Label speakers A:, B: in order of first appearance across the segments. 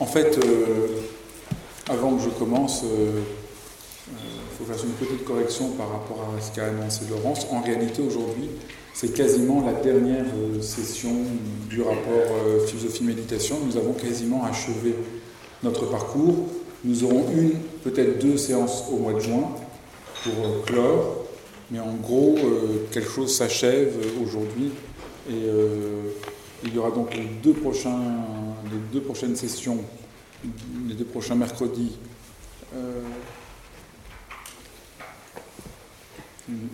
A: En fait, euh, avant que je commence, il euh, euh, faut faire une petite correction par rapport à ce qu'a annoncé Laurence. En réalité, aujourd'hui, c'est quasiment la dernière session du rapport philosophie-méditation. Nous avons quasiment achevé notre parcours. Nous aurons une, peut-être deux séances au mois de juin pour clore. Mais en gros, quelque chose s'achève aujourd'hui et il y aura donc les deux, prochaines sessions, les deux prochains mercredis, euh,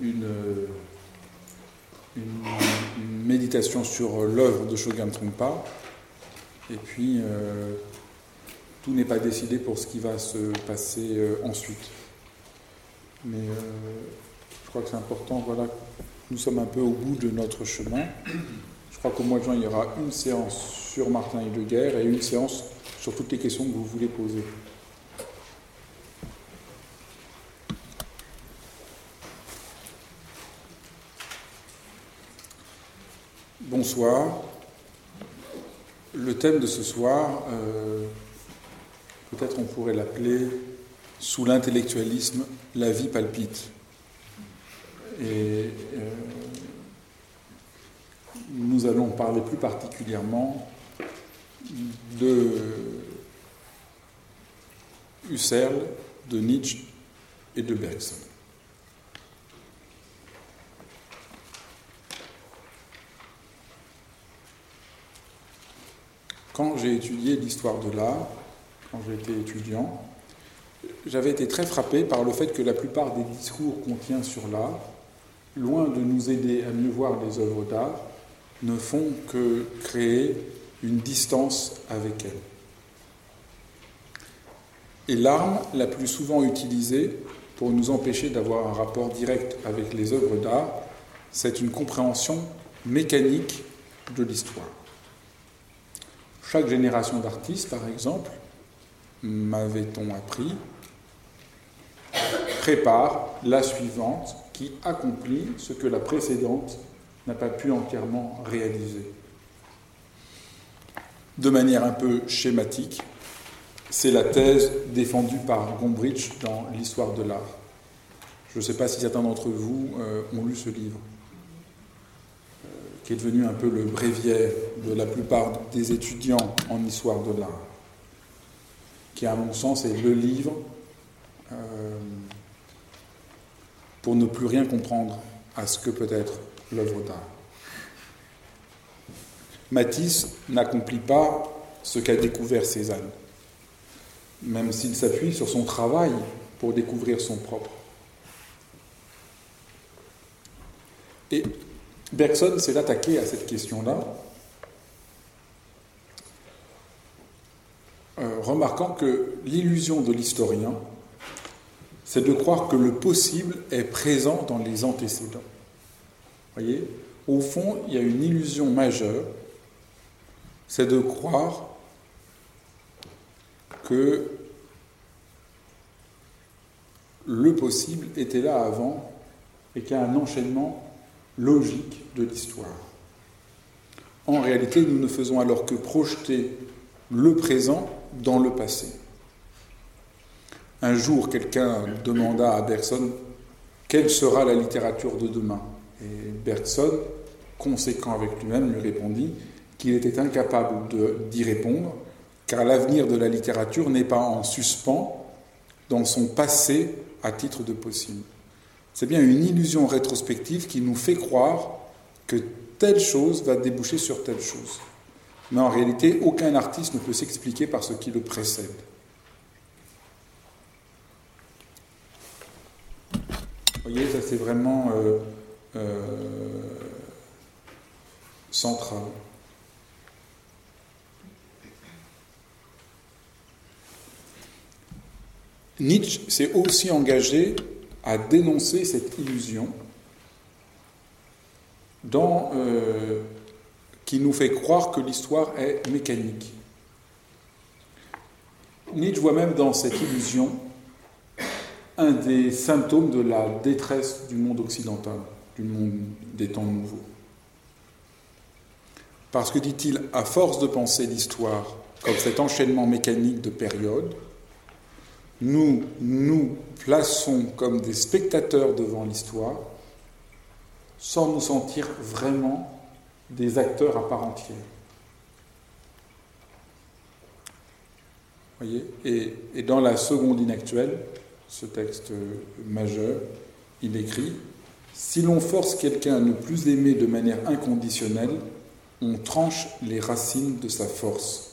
A: une, méditation sur l'œuvre de Shogun Trungpa. Et puis, euh, tout n'est pas décidé pour ce qui va se passer euh, ensuite. Mais crois que c'est important, voilà, nous sommes un peu au bout de notre chemin crois qu'au mois de juin, il y aura une séance sur Martin Heidegger et une séance sur toutes les questions que vous voulez poser. Bonsoir. Le thème de ce soir, euh, peut-être on pourrait l'appeler Sous l'intellectualisme, la vie palpite. Et euh, nous allons parler plus particulièrement de Husserl, de Nietzsche et de Bergson. Quand j'ai étudié l'histoire de l'art, quand été étudiant, j'avais été très frappé par le fait que la plupart des discours qu'on tient sur l'art, loin de nous aider à mieux voir les œuvres d'art, ne font que créer une distance avec elle. Et l'arme la plus souvent utilisée pour nous empêcher d'avoir un rapport direct avec les œuvres d'art, c'est une compréhension mécanique de l'histoire. Chaque génération d'artistes, par exemple, m'avait-on appris, prépare la suivante qui accomplit ce que la précédente n'a pas pu entièrement réaliser. De manière un peu schématique, c'est la thèse défendue par Gombrich dans l'histoire de l'art. Je ne sais pas si certains d'entre vous euh, ont lu ce livre, euh, qui est devenu un peu le bréviaire de la plupart des étudiants en histoire de l'art, qui à mon sens est le livre euh, pour ne plus rien comprendre à ce que peut être l'œuvre d'art. Matisse n'accomplit pas ce qu'a découvert Cézanne, même s'il s'appuie sur son travail pour découvrir son propre. Et Bergson s'est attaqué à cette question-là, euh, remarquant que l'illusion de l'historien, c'est de croire que le possible est présent dans les antécédents voyez Au fond, il y a une illusion majeure, c'est de croire que le possible était là avant et qu'il y a un enchaînement logique de l'histoire. En réalité, nous ne faisons alors que projeter le présent dans le passé. Un jour, quelqu'un demanda à Bergson quelle sera la littérature de demain? Et Bergson, conséquent avec lui-même, lui répondit qu'il était incapable d'y répondre, car l'avenir de la littérature n'est pas en suspens dans son passé à titre de possible. C'est bien une illusion rétrospective qui nous fait croire que telle chose va déboucher sur telle chose. Mais en réalité, aucun artiste ne peut s'expliquer par ce qui le précède. Vous voyez, ça c'est vraiment euh, euh, centrale. Nietzsche s'est aussi engagé à dénoncer cette illusion euh, qui nous fait croire que l'histoire est mécanique. Nietzsche voit même dans cette illusion un des symptômes de la détresse du monde occidental. du monde des temps nouveaux. Parce que, dit-il, à force de penser l'histoire comme cet enchaînement mécanique de périodes, nous nous plaçons comme des spectateurs devant l'histoire sans nous sentir vraiment des acteurs à part entière. Voyez? Et, et, dans la seconde inactuelle, ce texte majeur, il écrit Si l'on force quelqu'un à ne plus aimer de manière inconditionnelle, on tranche les racines de sa force.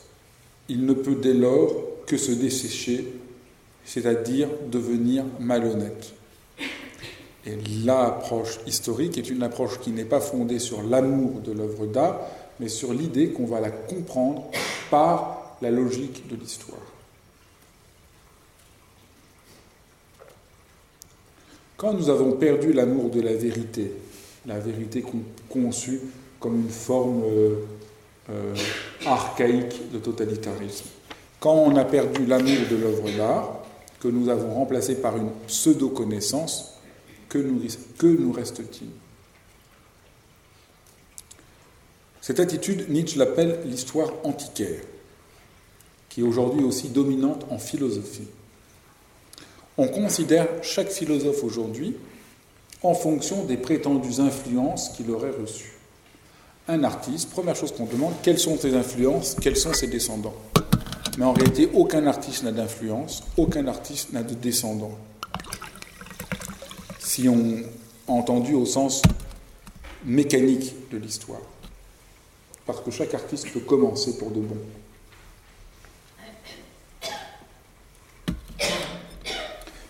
A: Il ne peut dès lors que se dessécher, c'est-à-dire devenir malhonnête. Et l'approche historique est une approche qui n'est pas fondée sur l'amour de l'œuvre d'art, mais sur l'idée qu'on va la comprendre par la logique de l'histoire. Quand nous avons perdu l'amour de la vérité, la vérité conçue comme une forme euh, euh, archaïque de totalitarisme, quand on a perdu l'amour de l'œuvre d'art, que nous avons remplacé par une pseudo-connaissance, que nous, que nous reste-t-il? Cette attitude, Nietzsche l'appelle l'histoire antiquaire, qui est aujourd'hui aussi dominante en philosophie. On considère chaque philosophe aujourd'hui en fonction des prétendues influences qu'il aurait reçues. Un artiste, première chose qu'on demande, quelles sont ses influences, quels sont ses descendants? Mais en réalité, aucun artiste n'a d'influence, aucun artiste n'a de descendants. Si on entendu au sens mécanique de l'histoire. Parce que chaque artiste peut commencer pour de bon.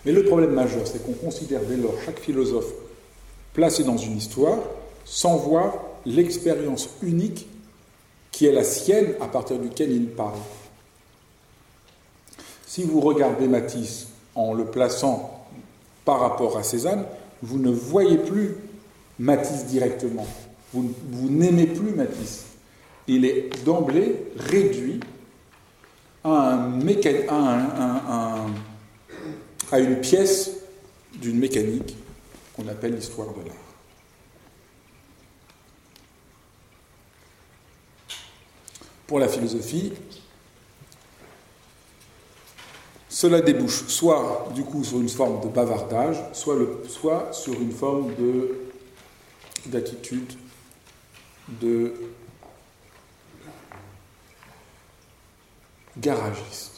A: Mais le problème majeur, c'est qu'on considère dès lors chaque philosophe placé dans une histoire sans voir l'expérience unique qui est la sienne à partir duquel il parle. Si vous regardez Matisse en le plaçant par rapport à Cézanne, vous ne voyez plus Matisse directement. Vous, n'aimez plus Matisse. Il est d'emblée réduit à un, un à une pièce d'une mécanique qu'on appelle l'histoire de l'art. Pour la philosophie, cela débouche soit du coup sur une forme de bavardage, soit, sur une forme de, d'attitude de garagiste.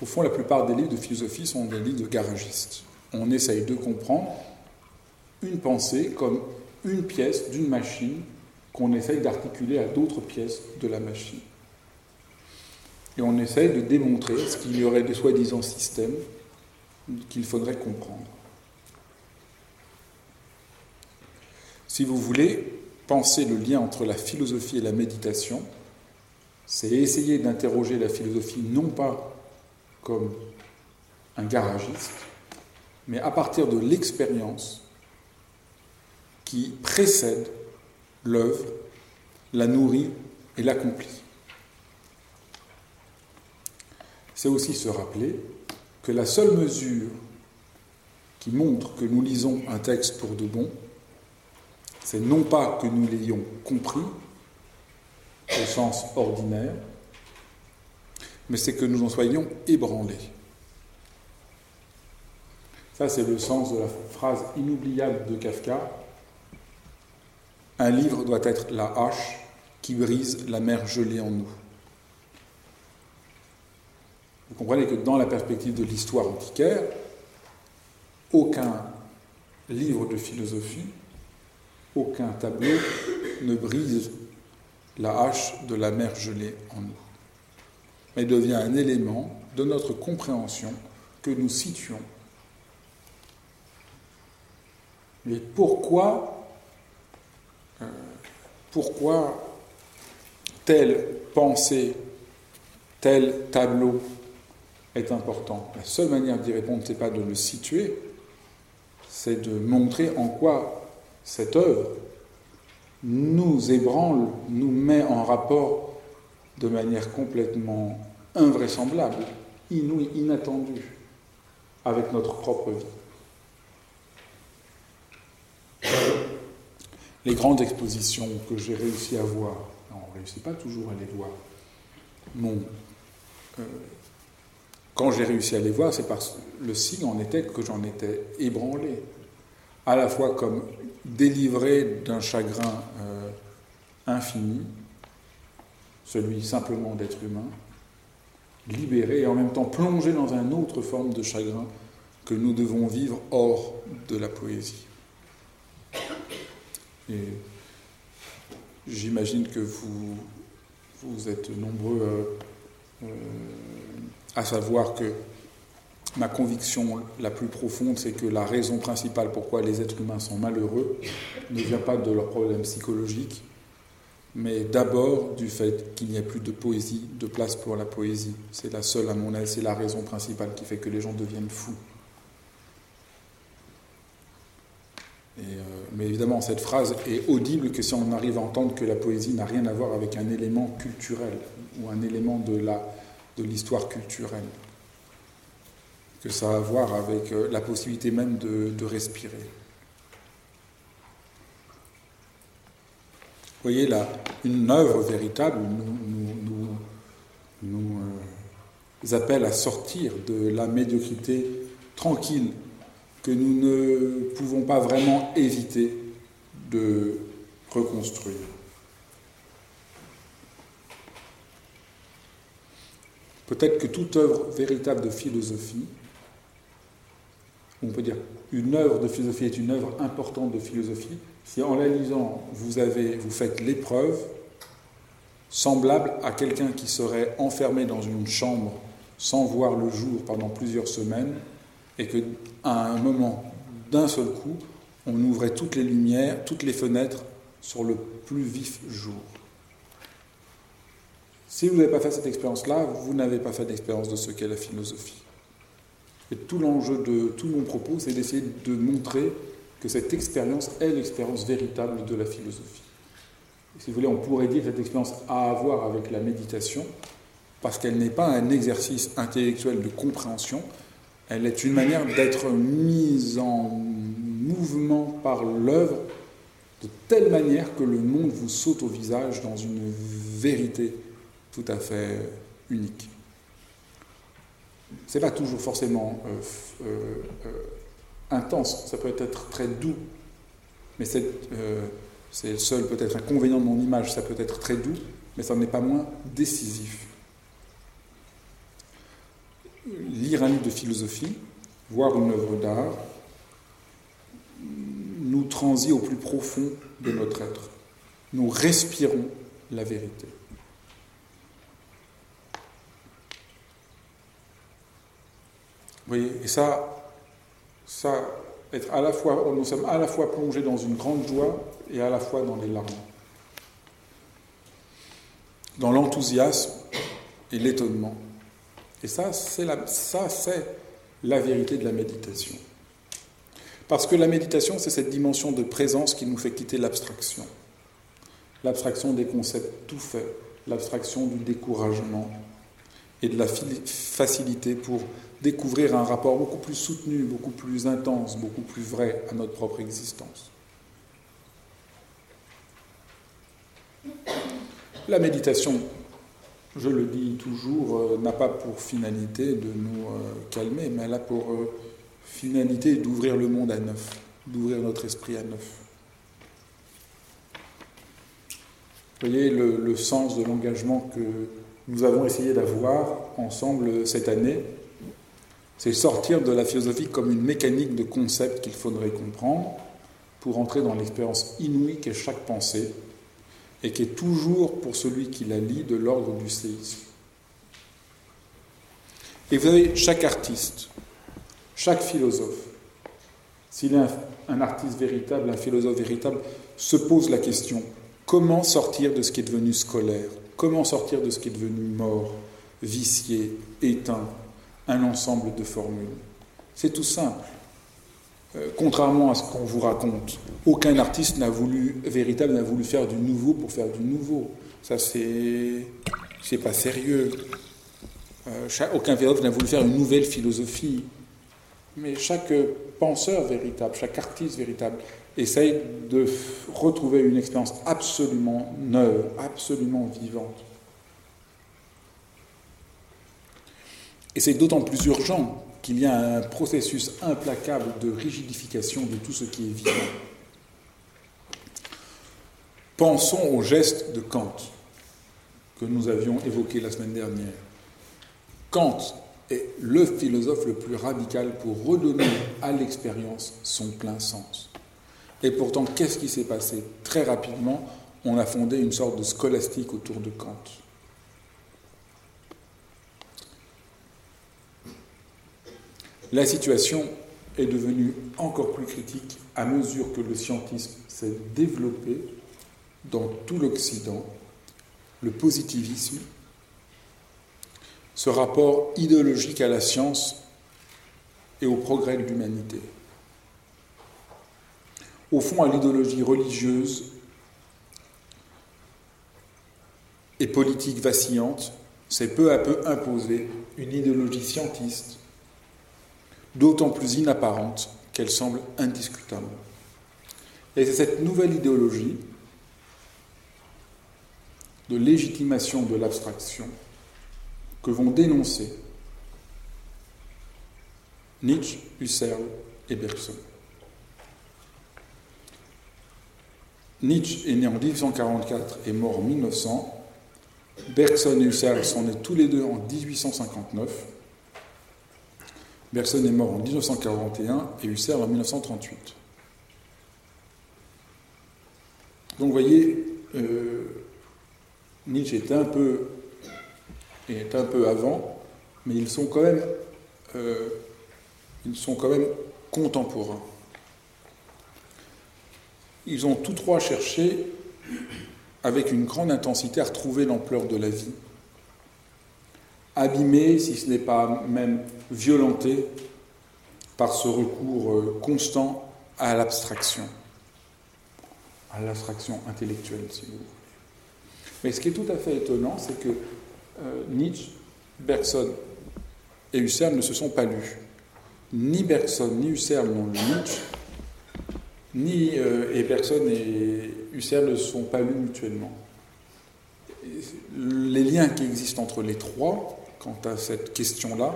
A: Au fond, la plupart des livres de philosophie sont des livres de garagistes. On essaye de comprendre une pensée comme une pièce d'une machine qu'on essaye d'articuler à d'autres pièces de la machine. Et on essaye de démontrer ce qu'il y aurait des soi-disant systèmes qu'il faudrait comprendre. Si vous voulez penser le lien entre la philosophie et la méditation, c'est essayer d'interroger la philosophie non pas comme un garagiste, mais à partir de l'expérience qui précède l'œuvre, la nourrit et l'accomplit. C'est aussi se rappeler que la seule mesure qui montre que nous lisons un texte pour de bon, c'est non pas que nous l'ayons compris au sens ordinaire, mais c'est que nous en soyons ébranlés. Ça, c'est le sens de la phrase inoubliable de Kafka. Un livre doit être la hache qui brise la mer gelée en nous. Vous comprenez que dans la perspective de l'histoire antiquaire, aucun livre de philosophie, aucun tableau ne brise la hache de la mer gelée en nous mais devient un élément de notre compréhension que nous situons. Mais pourquoi, euh, pourquoi telle pensée, tel tableau est important? La seule manière d'y répondre, ce n'est pas de le situer, c'est de montrer en quoi cette œuvre nous ébranle, nous met en rapport de manière complètement invraisemblable, inouï, inattendu avec notre propre vie. les grandes expositions que j'ai réussi à voir, on ne réussit pas toujours à les voir. Euh, quand j'ai réussi à les voir, c'est parce que le signe en était que j'en étais ébranlé, à la fois comme délivré d'un chagrin euh, infini, celui simplement d'être humain, libéré et en même temps plongé dans une autre forme de chagrin que nous devons vivre hors de la poésie. J'imagine que vous, vous êtes nombreux euh, euh, à savoir que ma conviction la plus profonde, c'est que la raison principale pourquoi les êtres humains sont malheureux ne vient pas de leurs problèmes psychologiques, mais d'abord du fait qu'il n'y a plus de poésie, de place pour la poésie. C'est la seule, à mon avis, c'est la raison principale qui fait que les gens deviennent fous. Euh, mais évidemment, cette phrase est audible que si on arrive à entendre que la poésie n'a rien à voir avec un élément culturel ou un élément de, l'histoire culturelle. Que ça a à voir avec euh, la possibilité même de, respirer. Vous voyez, là, une œuvre véritable nous, nous euh, appelle à sortir de la médiocrité tranquille que nous ne pouvons pas vraiment éviter de reconstruire. Peut-être que toute œuvre véritable de philosophie, on peut dire une œuvre de philosophie est une œuvre importante de philosophie, si en la lisant vous, avez, vous faites l'épreuve semblable à quelqu'un qui serait enfermé dans une chambre sans voir le jour pendant plusieurs semaines et qu'à un moment, d'un seul coup, on ouvrait toutes les lumières, toutes les fenêtres sur le plus vif jour. Si vous n'avez pas fait cette expérience-là, vous n'avez pas fait d'expérience de ce qu'est la philosophie. Et tout l'enjeu de tout mon propos, c'est d'essayer de montrer que cette expérience est l'expérience véritable de la philosophie. si vous voulez, on pourrait dire que cette expérience a à voir avec la méditation, parce qu'elle n'est pas un exercice intellectuel de compréhension, elle est une manière d'être mise en mouvement par l'œuvre de telle manière que le monde vous saute au visage dans une vérité tout à fait unique. Ce n'est pas toujours forcément euh, euh, euh, intense, ça peut être très doux, mais c'est le seul peut-être inconvénient de mon image, ça peut être très doux, mais ça n'est pas moins décisif lire un livre de philosophie, voir une œuvre d'art, nous transit au plus profond de notre être. Nous respirons la vérité. Vous voyez, et ça, ça, être à la fois, nous sommes à la fois plongés dans une grande joie et à la fois dans les larmes. Dans l'enthousiasme et l'étonnement. Et ça, c'est la, ça, c'est la vérité de la méditation. Parce que la méditation, c'est cette dimension de présence qui nous fait quitter l'abstraction. L'abstraction des concepts tout faits, l'abstraction du découragement et de la facilité pour découvrir un rapport beaucoup plus soutenu, beaucoup plus intense, beaucoup plus vrai à notre propre existence. La méditation, je le dis toujours, euh, n'a pas pour finalité de nous euh, calmer, mais elle a pour euh, finalité d'ouvrir le monde à neuf, d'ouvrir notre esprit à neuf. Voyez le, sens de l'engagement que nous avons essayé d'avoir ensemble cette année, c'est sortir de la philosophie comme une mécanique de concepts qu'il faudrait comprendre pour entrer dans l'expérience inouïe qu'est chaque pensée, et qui est toujours, pour celui qui la lit, de l'ordre du séisme. Et vous avez chaque artiste, chaque philosophe, s'il est un, artiste véritable, un philosophe véritable, se pose la question comment sortir de ce qui est devenu scolaire? Comment sortir de ce qui est devenu mort, vicié, éteint, un ensemble de formules C'est tout simple. Euh, contrairement à ce qu'on vous raconte, aucun artiste n'a voulu, véritable, n'a voulu faire du nouveau pour faire du nouveau. Ça, c'est, c'est pas sérieux. Euh, aucun philosophe n'a voulu faire une nouvelle philosophie. Mais chaque penseur véritable, chaque artiste véritable, essaye de retrouver une expérience absolument neuve, absolument vivante. Et c'est d'autant plus urgent qu'il y a un processus implacable de rigidification de tout ce qui est vivant. Pensons au geste de Kant que nous avions évoqué la semaine dernière. Kant est le philosophe le plus radical pour redonner à l'expérience son plein sens. Et pourtant, qu'est-ce qui s'est passé? Très rapidement, on a fondé une sorte de scolastique autour de Kant. La situation est devenue encore plus critique à mesure que le scientisme s'est développé dans tout l'Occident, le positivisme, ce rapport idéologique à la science et au progrès de l'humanité. Au fond, à l'idéologie religieuse et politique vacillante, s'est peu à peu imposée une idéologie scientiste, d'autant plus inapparente qu'elle semble indiscutable. Et c'est cette nouvelle idéologie de légitimation de l'abstraction que vont dénoncer Nietzsche, Husserl et Bergson. Nietzsche est né en 1844 et mort en 1900. Bergson et Husserl sont nés tous les deux en 1859. Bergson est mort en 1941 et Husserl en 1938. Donc vous voyez, euh, Nietzsche est un peu, avant, mais ils sont quand euh, ils sont quand même contemporains. Ils ont tous trois cherché, avec une grande intensité, à retrouver l'ampleur de la vie, abîmé, si ce n'est pas même violenté, par ce recours euh, constant à l'abstraction, à l'abstraction intellectuelle, si vous voulez. Mais ce qui est tout à fait étonnant, c'est que euh, Nietzsche, Bergson et Husserl ne se sont pas lus. Ni Bergson ni Husserl n'ont lu Nietzsche, ni euh, et Bergson et Husserl ne se sont pas lus mutuellement. Les liens qui existent entre les trois, quant à cette question-là,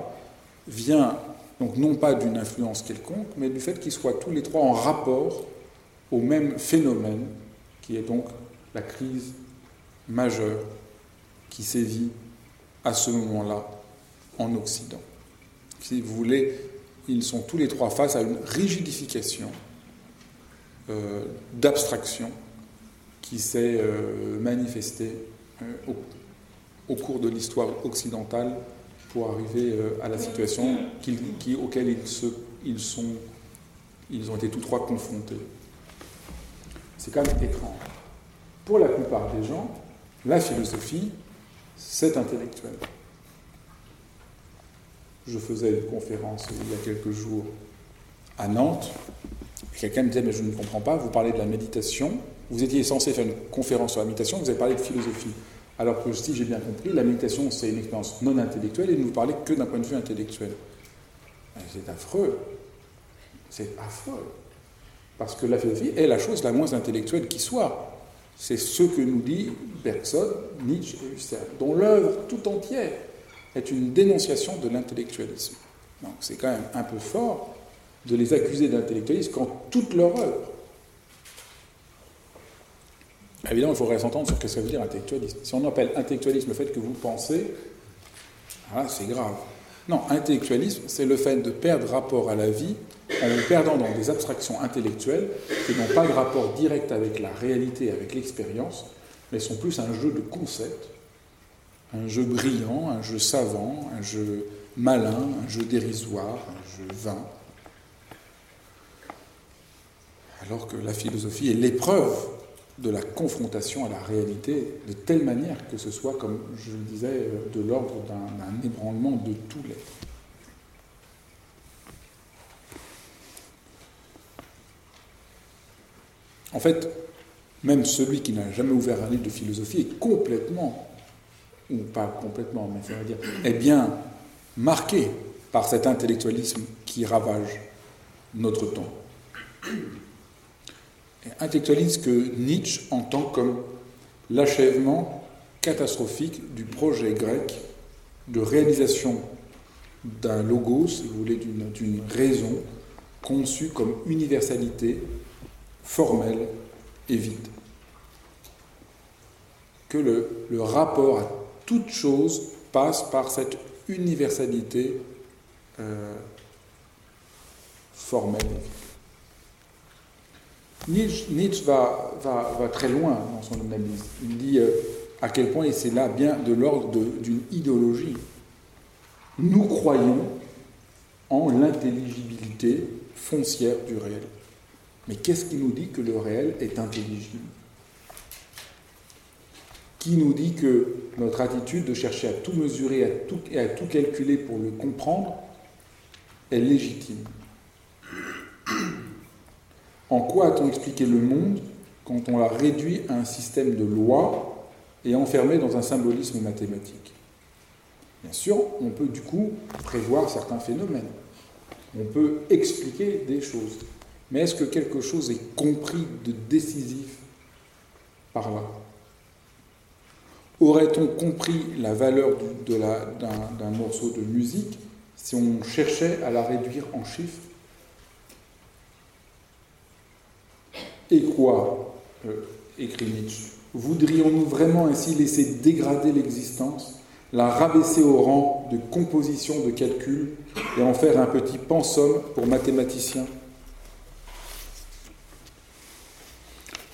A: vient donc non pas d'une influence quelconque, mais du fait qu'ils soient tous les trois en rapport au même phénomène, qui est donc la crise majeur qui sévit à ce moment-là en Occident. Si vous voulez, ils sont tous les trois face à une rigidification euh, d'abstraction qui s'est euh, manifestée euh, au, cours de l'histoire occidentale pour arriver à la situation qui, auquel ils, se, ils, sont, ils ont été tous trois confrontés. C'est quand même étrange. Pour la plupart des gens, la philosophie, c'est intellectuel. Je faisais une conférence il y a quelques jours à Nantes, quelqu'un me disait, mais je ne comprends pas, vous parlez de la méditation, vous étiez censé faire une conférence sur la méditation, vous avez parlé de philosophie. Alors que si j'ai bien compris, la méditation, c'est une expérience non intellectuelle et ne vous parlez que d'un point de vue intellectuel. C'est affreux. C'est affreux. Parce que la philosophie est la chose la moins intellectuelle qui soit. C'est ce que nous dit Bergson, Nietzsche et Husserl, dont l'œuvre tout entière est une dénonciation de l'intellectualisme. Donc c'est quand même un peu fort de les accuser d'intellectualisme quand toute leur œuvre. Évidemment, il faudrait s'entendre sur ce que ça veut dire intellectualisme. Si on appelle intellectualisme le fait que vous pensez, ah, c'est grave. Non, intellectualisme, c'est le fait de perdre rapport à la vie en vous perdant dans des abstractions intellectuelles qui n'ont pas de rapport direct avec la réalité, avec l'expérience, mais sont plus un jeu de concepts, un jeu brillant, un jeu savant, un jeu malin, un jeu dérisoire, un jeu vain. Alors que la philosophie est l'épreuve de la confrontation à la réalité de telle manière que ce soit, comme je le disais, de l'ordre d'un ébranlement de tout l'être. En fait, même celui qui n'a jamais ouvert un livre de philosophie est complètement, ou pas complètement, mais ça veut dire, est bien marqué par cet intellectualisme qui ravage notre temps. Intellectualise que Nietzsche entend comme l'achèvement catastrophique du projet grec de réalisation d'un logos, si vous voulez, d'une raison conçue comme universalité, formelle et vide. Que le, le rapport à toute chose passe par cette universalité euh, formelle. Nietzsche, va, très loin dans son analyse. Il dit euh, à quel point, et c'est là bien de l'ordre d'une idéologie, nous croyons en l'intelligibilité foncière du réel. Mais qu'est-ce qui nous dit que le réel est intelligible? Qui nous dit que notre attitude de chercher à tout mesurer à tout, et à tout calculer pour le comprendre est légitime? En quoi a-t-on expliqué le monde quand on l'a réduit à un système de lois et enfermé dans un symbolisme mathématique? Bien sûr, on peut du coup prévoir certains phénomènes. On peut expliquer des choses. Mais est-ce que quelque chose est compris de décisif par là? Aurait-on compris la valeur d'un morceau de musique si on cherchait à la réduire en chiffres? Et quoi euh, écrit Nietzsche. Voudrions-nous vraiment ainsi laisser dégrader l'existence, la rabaisser au rang de composition de calcul et en faire un petit pensum pour mathématiciens?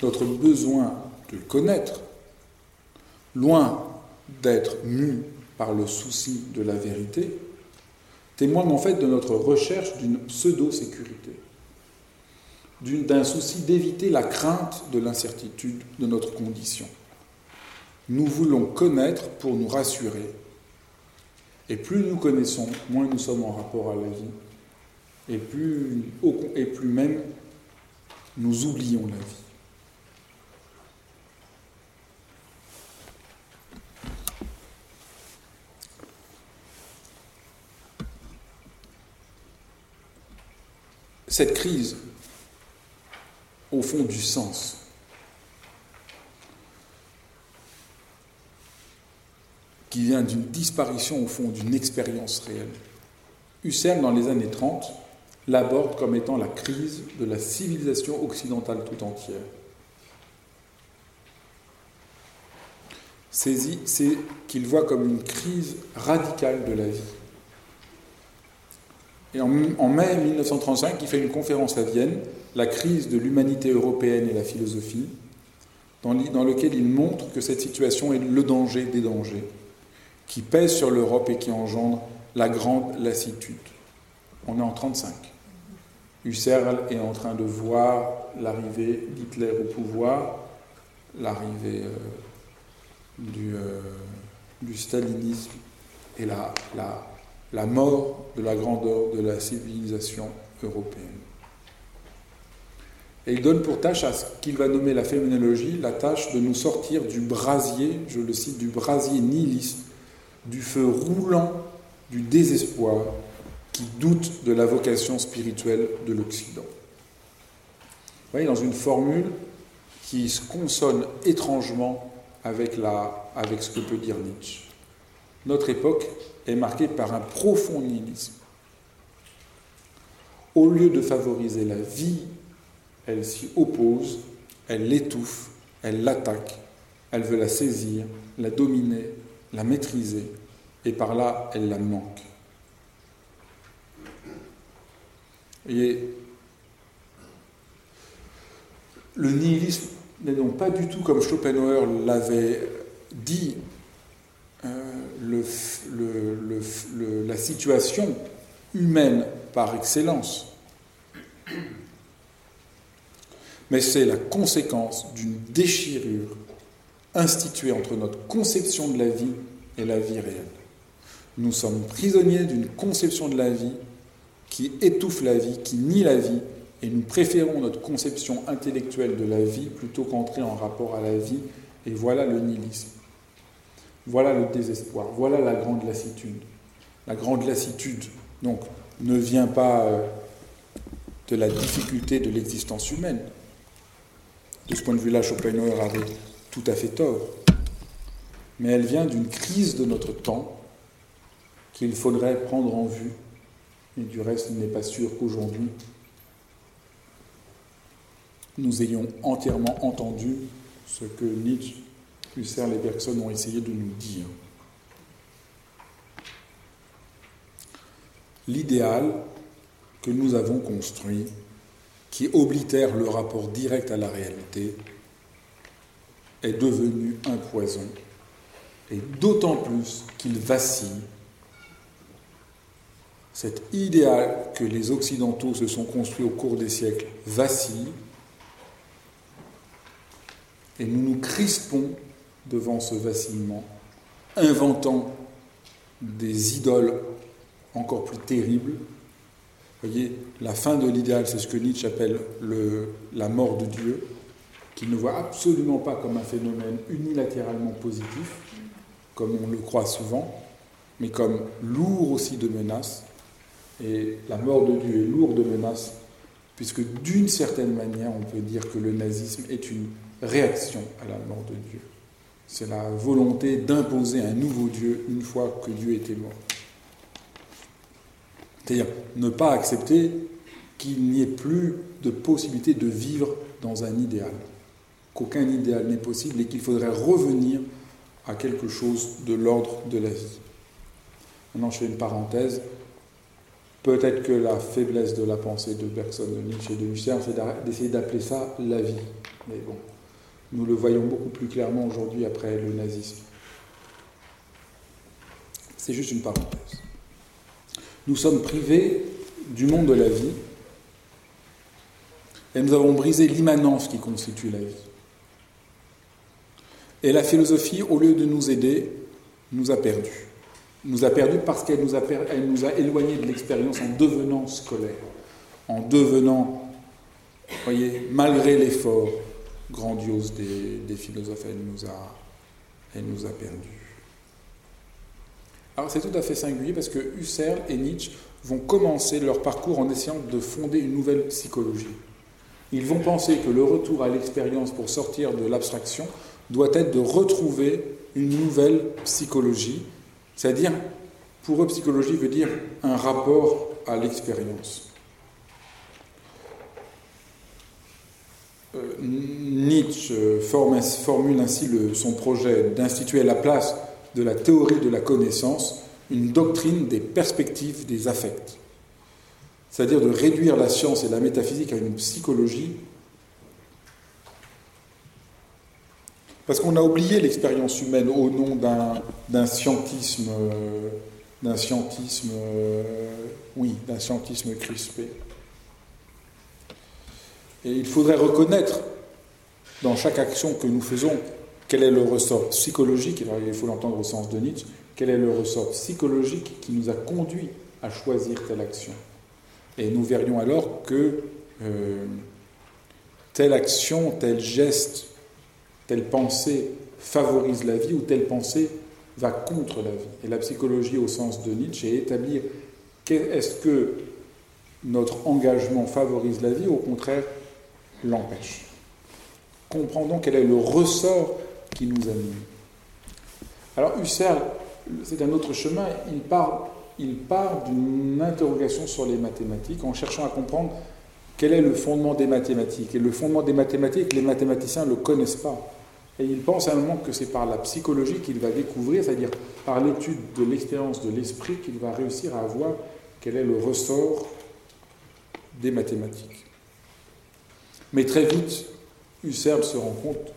A: Notre besoin de connaître loin d'être mu par le souci de la vérité, témoigne en fait de notre recherche d'une pseudo-sécurité, d'un souci d'éviter la crainte de l'incertitude de notre condition. Nous voulons connaître pour nous rassurer. Et plus nous connaissons, moins nous sommes en rapport à la vie. Et plus, même nous oublions la vie. cette crise, au fond du sens, qui vient d'une disparition au fond d'une expérience réelle. Husserl, dans les années 30, l'aborde comme étant la crise de la civilisation occidentale tout entière. C'est qu'il voit comme une crise radicale de la vie. Et en, mai 1935, il fait une conférence à Vienne, La crise de l'humanité européenne et la philosophie, dans, dans lequel il montre que cette situation est le danger des dangers, qui pèse sur l'Europe et qui engendre la grande lassitude. On est en 1935. Husserl est en train de voir l'arrivée d'Hitler au pouvoir, l'arrivée euh, du, euh, du, stalinisme et la la mort de la grandeur de la civilisation européenne. Et il donne pour tâche à ce qu'il va nommer la phénoménologie la tâche de nous sortir du brasier, je le cite, du brasier nihiliste, du feu roulant du désespoir qui doute de la vocation spirituelle de l'Occident. Vous voyez, dans une formule qui se consonne étrangement avec, avec ce que peut dire Nietzsche. Notre époque est marquée par un profond nihilisme. Au lieu de favoriser la vie, elle s'y oppose, elle l'étouffe, elle l'attaque, elle veut la saisir, la dominer, la maîtriser, et par là, elle la manque. Le nihilisme n'est donc pas du tout comme Schopenhauer l'avait dit le, la situation humaine par excellence, mais c'est la conséquence d'une déchirure instituée entre notre conception de la vie et la vie réelle. Nous sommes prisonniers d'une conception de la vie qui étouffe la vie, qui nie la vie, et nous préférons notre conception intellectuelle de la vie plutôt qu'entrer en rapport à la vie, et voilà le nihilisme. Voilà le désespoir, voilà la grande lassitude. La grande lassitude, donc, ne vient pas euh, de la difficulté de l'existence humaine, De ce point de vue-là, Schopenhauer avait tout à fait tort. Mais elle vient d'une crise de notre temps qu'il faudrait prendre en vue. Et du reste, il n'est pas sûr qu'aujourd'hui, nous ayons entièrement entendu ce que Nietzsche, Husserl et Bergson ont essayé de nous dire. L'idéal que nous avons construit, qui oblitère le rapport direct à la réalité, est devenu un poison, et d'autant plus qu'il vacille. Cet idéal que les Occidentaux se sont construits au cours des siècles vacille, et nous nous crispons devant ce vacillement, inventant des idoles encore plus terribles. Vous voyez, la fin de l'idéal, c'est ce que Nietzsche appelle le, la mort de Dieu, qu'il ne voit absolument pas comme un phénomène unilatéralement positif, comme on le croit souvent, mais comme lourd aussi de menaces. Et la mort de Dieu est lourde de menaces, puisque d'une certaine manière, on peut dire que le nazisme est une réaction à la mort de Dieu. C'est la volonté d'imposer un nouveau Dieu une fois que Dieu était mort. C'est-à-dire ne pas accepter qu'il n'y ait plus de possibilité de vivre dans un idéal, qu'aucun idéal n'est possible et qu'il faudrait revenir à quelque chose de l'ordre de la vie. Maintenant, je fais une parenthèse. Peut-être que la faiblesse de la pensée de Bergson, de Nietzsche et de Husserl, c'est d'essayer d'appeler ça la vie. Mais bon, nous le voyons beaucoup plus clairement aujourd'hui après le nazisme. C'est juste une parenthèse. Nous sommes privés du monde de la vie et nous avons brisé l'immanence qui constitue la vie. Et la philosophie, au lieu de nous aider, nous a perdus. Nous a perdus parce qu'elle nous a, éloignés de l'expérience en devenant scolaire, en devenant, voyez, malgré l'effort, grandiose des, philosophes, elle nous a, elle nous a perdus. Alors c'est tout à fait singulier parce que Husserl et Nietzsche vont commencer leur parcours en essayant de fonder une nouvelle psychologie. Ils vont penser que le retour à l'expérience pour sortir de l'abstraction doit être de retrouver une nouvelle psychologie, c'est-à-dire, pour eux, psychologie veut dire un rapport à l'expérience. Nietzsche formule ainsi son projet d'instituer à la place de la théorie de la connaissance une doctrine des perspectives des affects, c'est-à-dire de réduire la science et la métaphysique à une psychologie, parce qu'on a oublié l'expérience humaine au nom d'un scientisme, d'un scientisme, euh, oui, d'un scientisme crispé. Et il faudrait reconnaître dans chaque action que nous faisons quel est le ressort psychologique, il faut l'entendre au sens de Nietzsche, quel est le ressort psychologique qui nous a conduit à choisir telle action. Et nous verrions alors que euh, telle action, tel geste, telle pensée favorise la vie ou telle pensée va contre la vie. Et la psychologie au sens de Nietzsche est établir est-ce que notre engagement favorise la vie ou au contraire l'empêche. Comprendons quel est le ressort qui nous anime. Alors Husserl, c'est un autre chemin, il part, il part d'une interrogation sur les mathématiques en cherchant à comprendre quel est le fondement des mathématiques. Et le fondement des mathématiques, les mathématiciens ne le connaissent pas. Et il pense à un moment que c'est par la psychologie qu'il va découvrir, c'est-à-dire par l'étude de l'expérience de l'esprit, qu'il va réussir à voir quel est le ressort des mathématiques. Mais très vite, Husserl se rend compte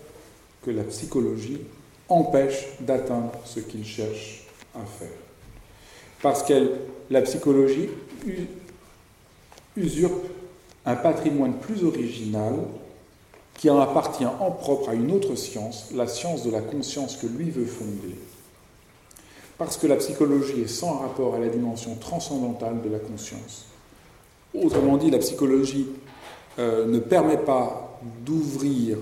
A: que la psychologie empêche d'atteindre ce qu'il cherche à faire. Parce que la psychologie usurpe un patrimoine plus original qui en appartient en propre à une autre science, la science de la conscience que lui veut fonder. Parce que la psychologie est sans rapport à la dimension transcendantale de la conscience. Autrement dit, la psychologie euh, ne permet pas d'ouvrir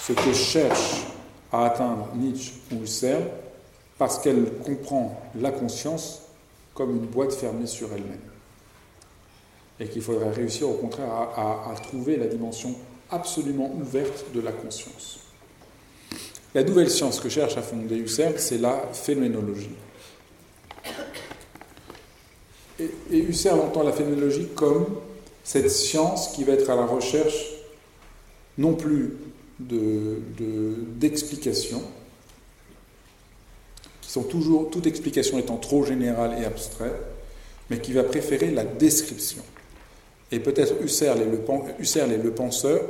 A: ce que cherche à atteindre Nietzsche ou Husserl parce qu'elle comprend la conscience comme une boîte fermée sur elle-même. Et qu'il faudrait réussir au contraire à, trouver la dimension absolument ouverte de la conscience. La nouvelle science que cherche à fonder Husserl, c'est la phénoménologie. Et, Husserl entend la phénoménologie comme cette science qui va être à la recherche non plus d'explications, de, qui sont toujours, toute explication étant trop générale et abstraite, mais qui va préférer la description. Et peut-être Husserl est, le, Husserl est le penseur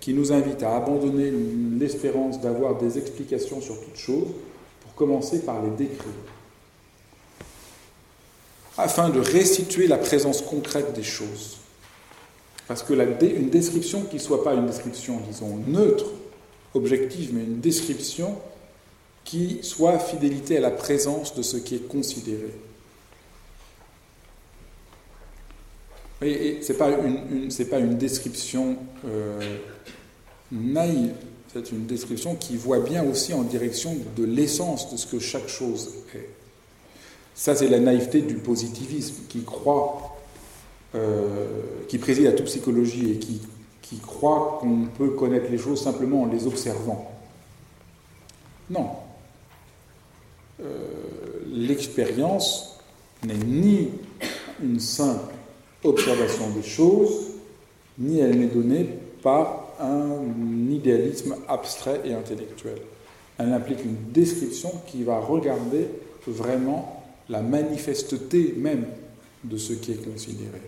A: qui nous invite à abandonner l'espérance d'avoir des explications sur toute chose pour commencer par les décrire, afin de restituer la présence concrète des choses. Parce que une description qui ne soit pas une description, disons, neutre, objective, mais une description qui soit fidélité à la présence de ce qui est considéré. Et, ce n'est pas, une, pas une description euh, naïve, c'est une description qui voit bien aussi en direction de l'essence de ce que chaque chose est. Ça, c'est la naïveté du positivisme qui croit, qui préside à toute psychologie et qui, qui croit qu'on peut connaître les choses simplement en les observant. Non. Euh, l'expérience n'est ni une simple observation des choses, ni elle n'est donnée par un idéalisme abstrait et intellectuel. Elle implique une description qui va regarder vraiment la manifesteté même de ce qui est considéré.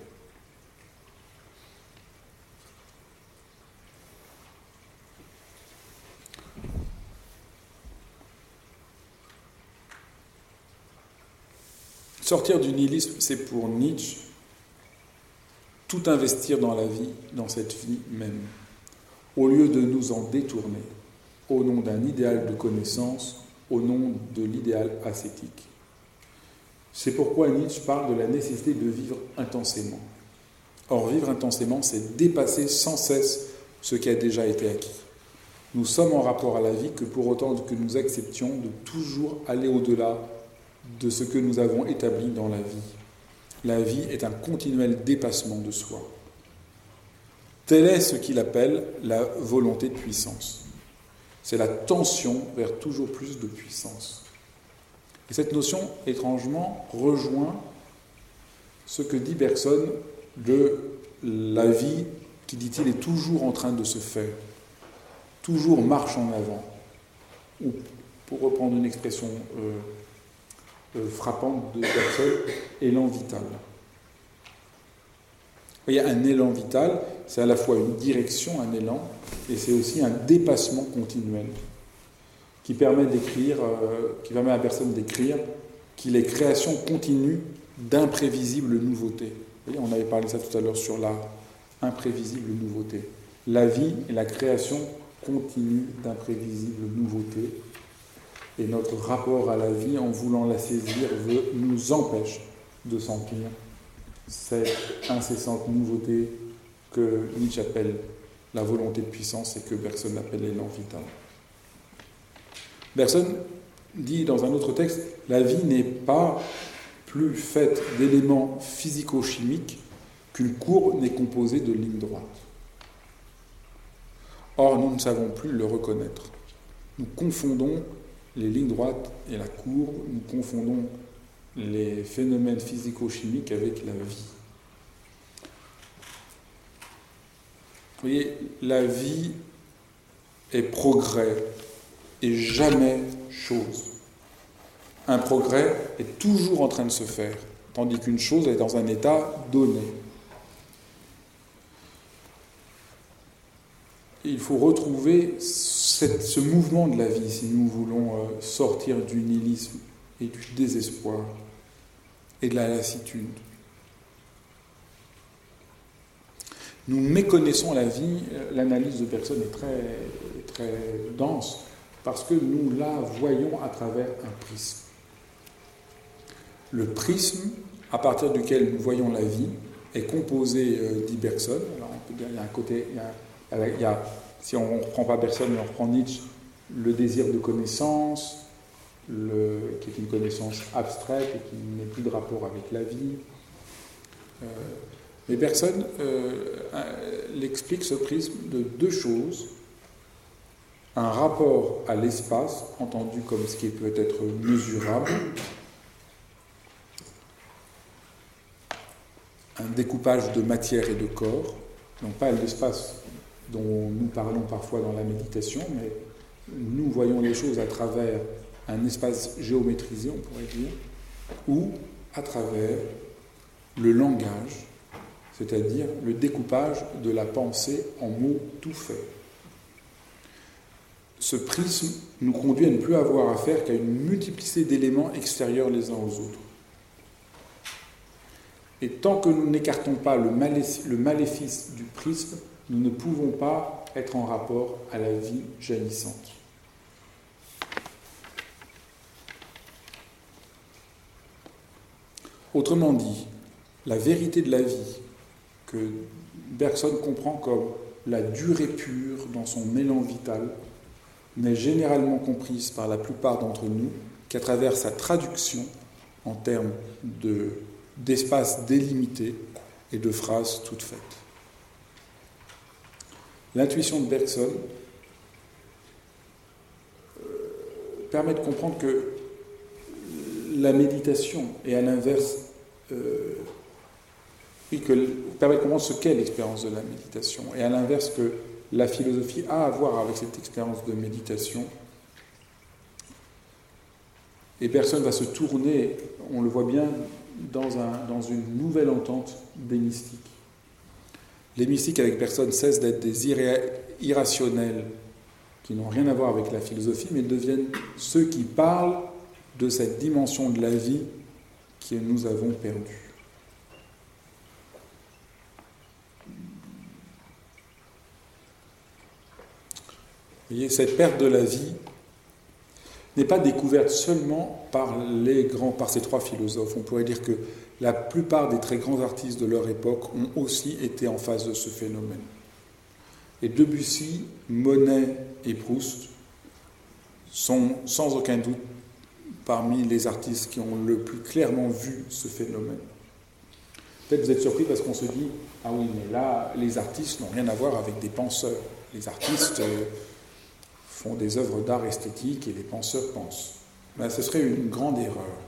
A: Sortir du nihilisme, c'est pour Nietzsche tout investir dans la vie, dans cette vie même, au lieu de nous en détourner au nom d'un idéal de connaissance, au nom de l'idéal ascétique. C'est pourquoi Nietzsche parle de la nécessité de vivre intensément. Or, vivre intensément, c'est dépasser sans cesse ce qui a déjà été acquis. Nous sommes en rapport à la vie que pour autant que nous acceptions de toujours aller au-delà de ce que nous avons établi dans la vie. La vie est un continuel dépassement de soi. Tel est ce qu'il appelle la volonté de puissance. C'est la tension vers toujours plus de puissance. Et cette notion, étrangement, rejoint ce que dit Bergson de la vie qui, dit-il, est toujours en train de se faire, toujours marche en avant. Ou, pour reprendre une expression euh, frappante de Bergson, élan vital. Y a un élan vital, c'est à la fois une direction, un élan, et c'est aussi un dépassement continuel qui permet d'écrire, euh, qui permet à personne d'écrire qu'il est création continue d'imprévisibles nouveautés. on avait parlé ça tout à l'heure sur l'art, imprévisible nouveauté. La vie est la création continue d'imprévisibles nouveautés et notre rapport à la vie, en voulant la saisir, nous empêche de sentir cette incessante nouveauté que Nietzsche appelle la volonté de puissance et que Bergson appelle l'élan vital. Bergson dit dans un autre texte, la vie n'est pas plus faite d'éléments physico-chimiques qu'une courbe n'est composée de lignes droites. Or, nous ne savons plus le reconnaître. Nous confondons les lignes droites et la courbe, nous confondons les phénomènes physico-chimiques avec la vie. Vous voyez, la vie est progrès et jamais chose. Un progrès est toujours en train de se faire, tandis qu'une chose est dans un état donné. Il faut retrouver ce mouvement de la vie si nous voulons euh, sortir du nihilisme et du désespoir et de la lassitude. Nous méconnaissons la vie, euh, l'analyse de personne est très, dense, parce que nous la voyons à travers un prisme. Le prisme à partir duquel nous voyons la vie est composé, euh, dit Bergson, alors y a un côté, si on ne reprend pas Bergson, mais on reprend Nietzsche, le désir de connaissance, qui est une connaissance abstraite et qui n'est plus de rapport avec la vie. Euh, Mais Bergson l'explique ce prisme de deux choses. Un rapport à l'espace, entendu comme ce qui peut être mesurable, un découpage de matière et de corps, non pas l'espace dont nous parlons parfois dans la méditation, mais nous voyons les choses à travers un espace géométrisé, on pourrait dire, ou à travers le langage, c'est-à-dire le découpage de la pensée en mots tout faits. Ce prisme nous conduit à ne plus avoir affaire qu'à une multiplicité d'éléments extérieurs les uns aux autres. Et tant que nous n'écartons pas le, maléfice du prisme, nous ne pouvons pas être en rapport à la vie jaillissante. Autrement dit, la vérité de la vie, que Bergson comprend comme la durée pure dans son mélange vital, n'est généralement comprise par la plupart d'entre nous qu'à travers sa traduction en termes de d'espaces délimités et de phrases toutes faites. L'intuition de Bergson euh, permet de comprendre que la méditation est à l'inverse, euh, que, permet de comprendre ce qu'est l'expérience de la méditation, et à l'inverse que la philosophie a à voir avec cette expérience de méditation. Et personne va se tourner, on le voit bien, dans une nouvelle entente des mystiques. Les mystiques avec personne cessent d'être des irrationnels qui n'ont rien à voir avec la philosophie, mais ils deviennent ceux qui parlent de cette dimension de la vie que nous avons perdue. Vous voyez, cette perte de la vie n'est pas découverte seulement par les grands, par ces trois philosophes. On pourrait dire que la plupart des très grands artistes de leur époque ont aussi été en face de ce phénomène. Et Debussy, Monet et Proust sont sans aucun doute parmi les artistes qui ont le plus clairement vu ce phénomène. Peut-être vous êtes surpris parce qu'on se dit Ah oui, mais là, les artistes n'ont rien à voir avec des penseurs. Les artistes. Euh, font des œuvres d'art esthétique et les penseurs pensent. Ben, ce serait une grande erreur.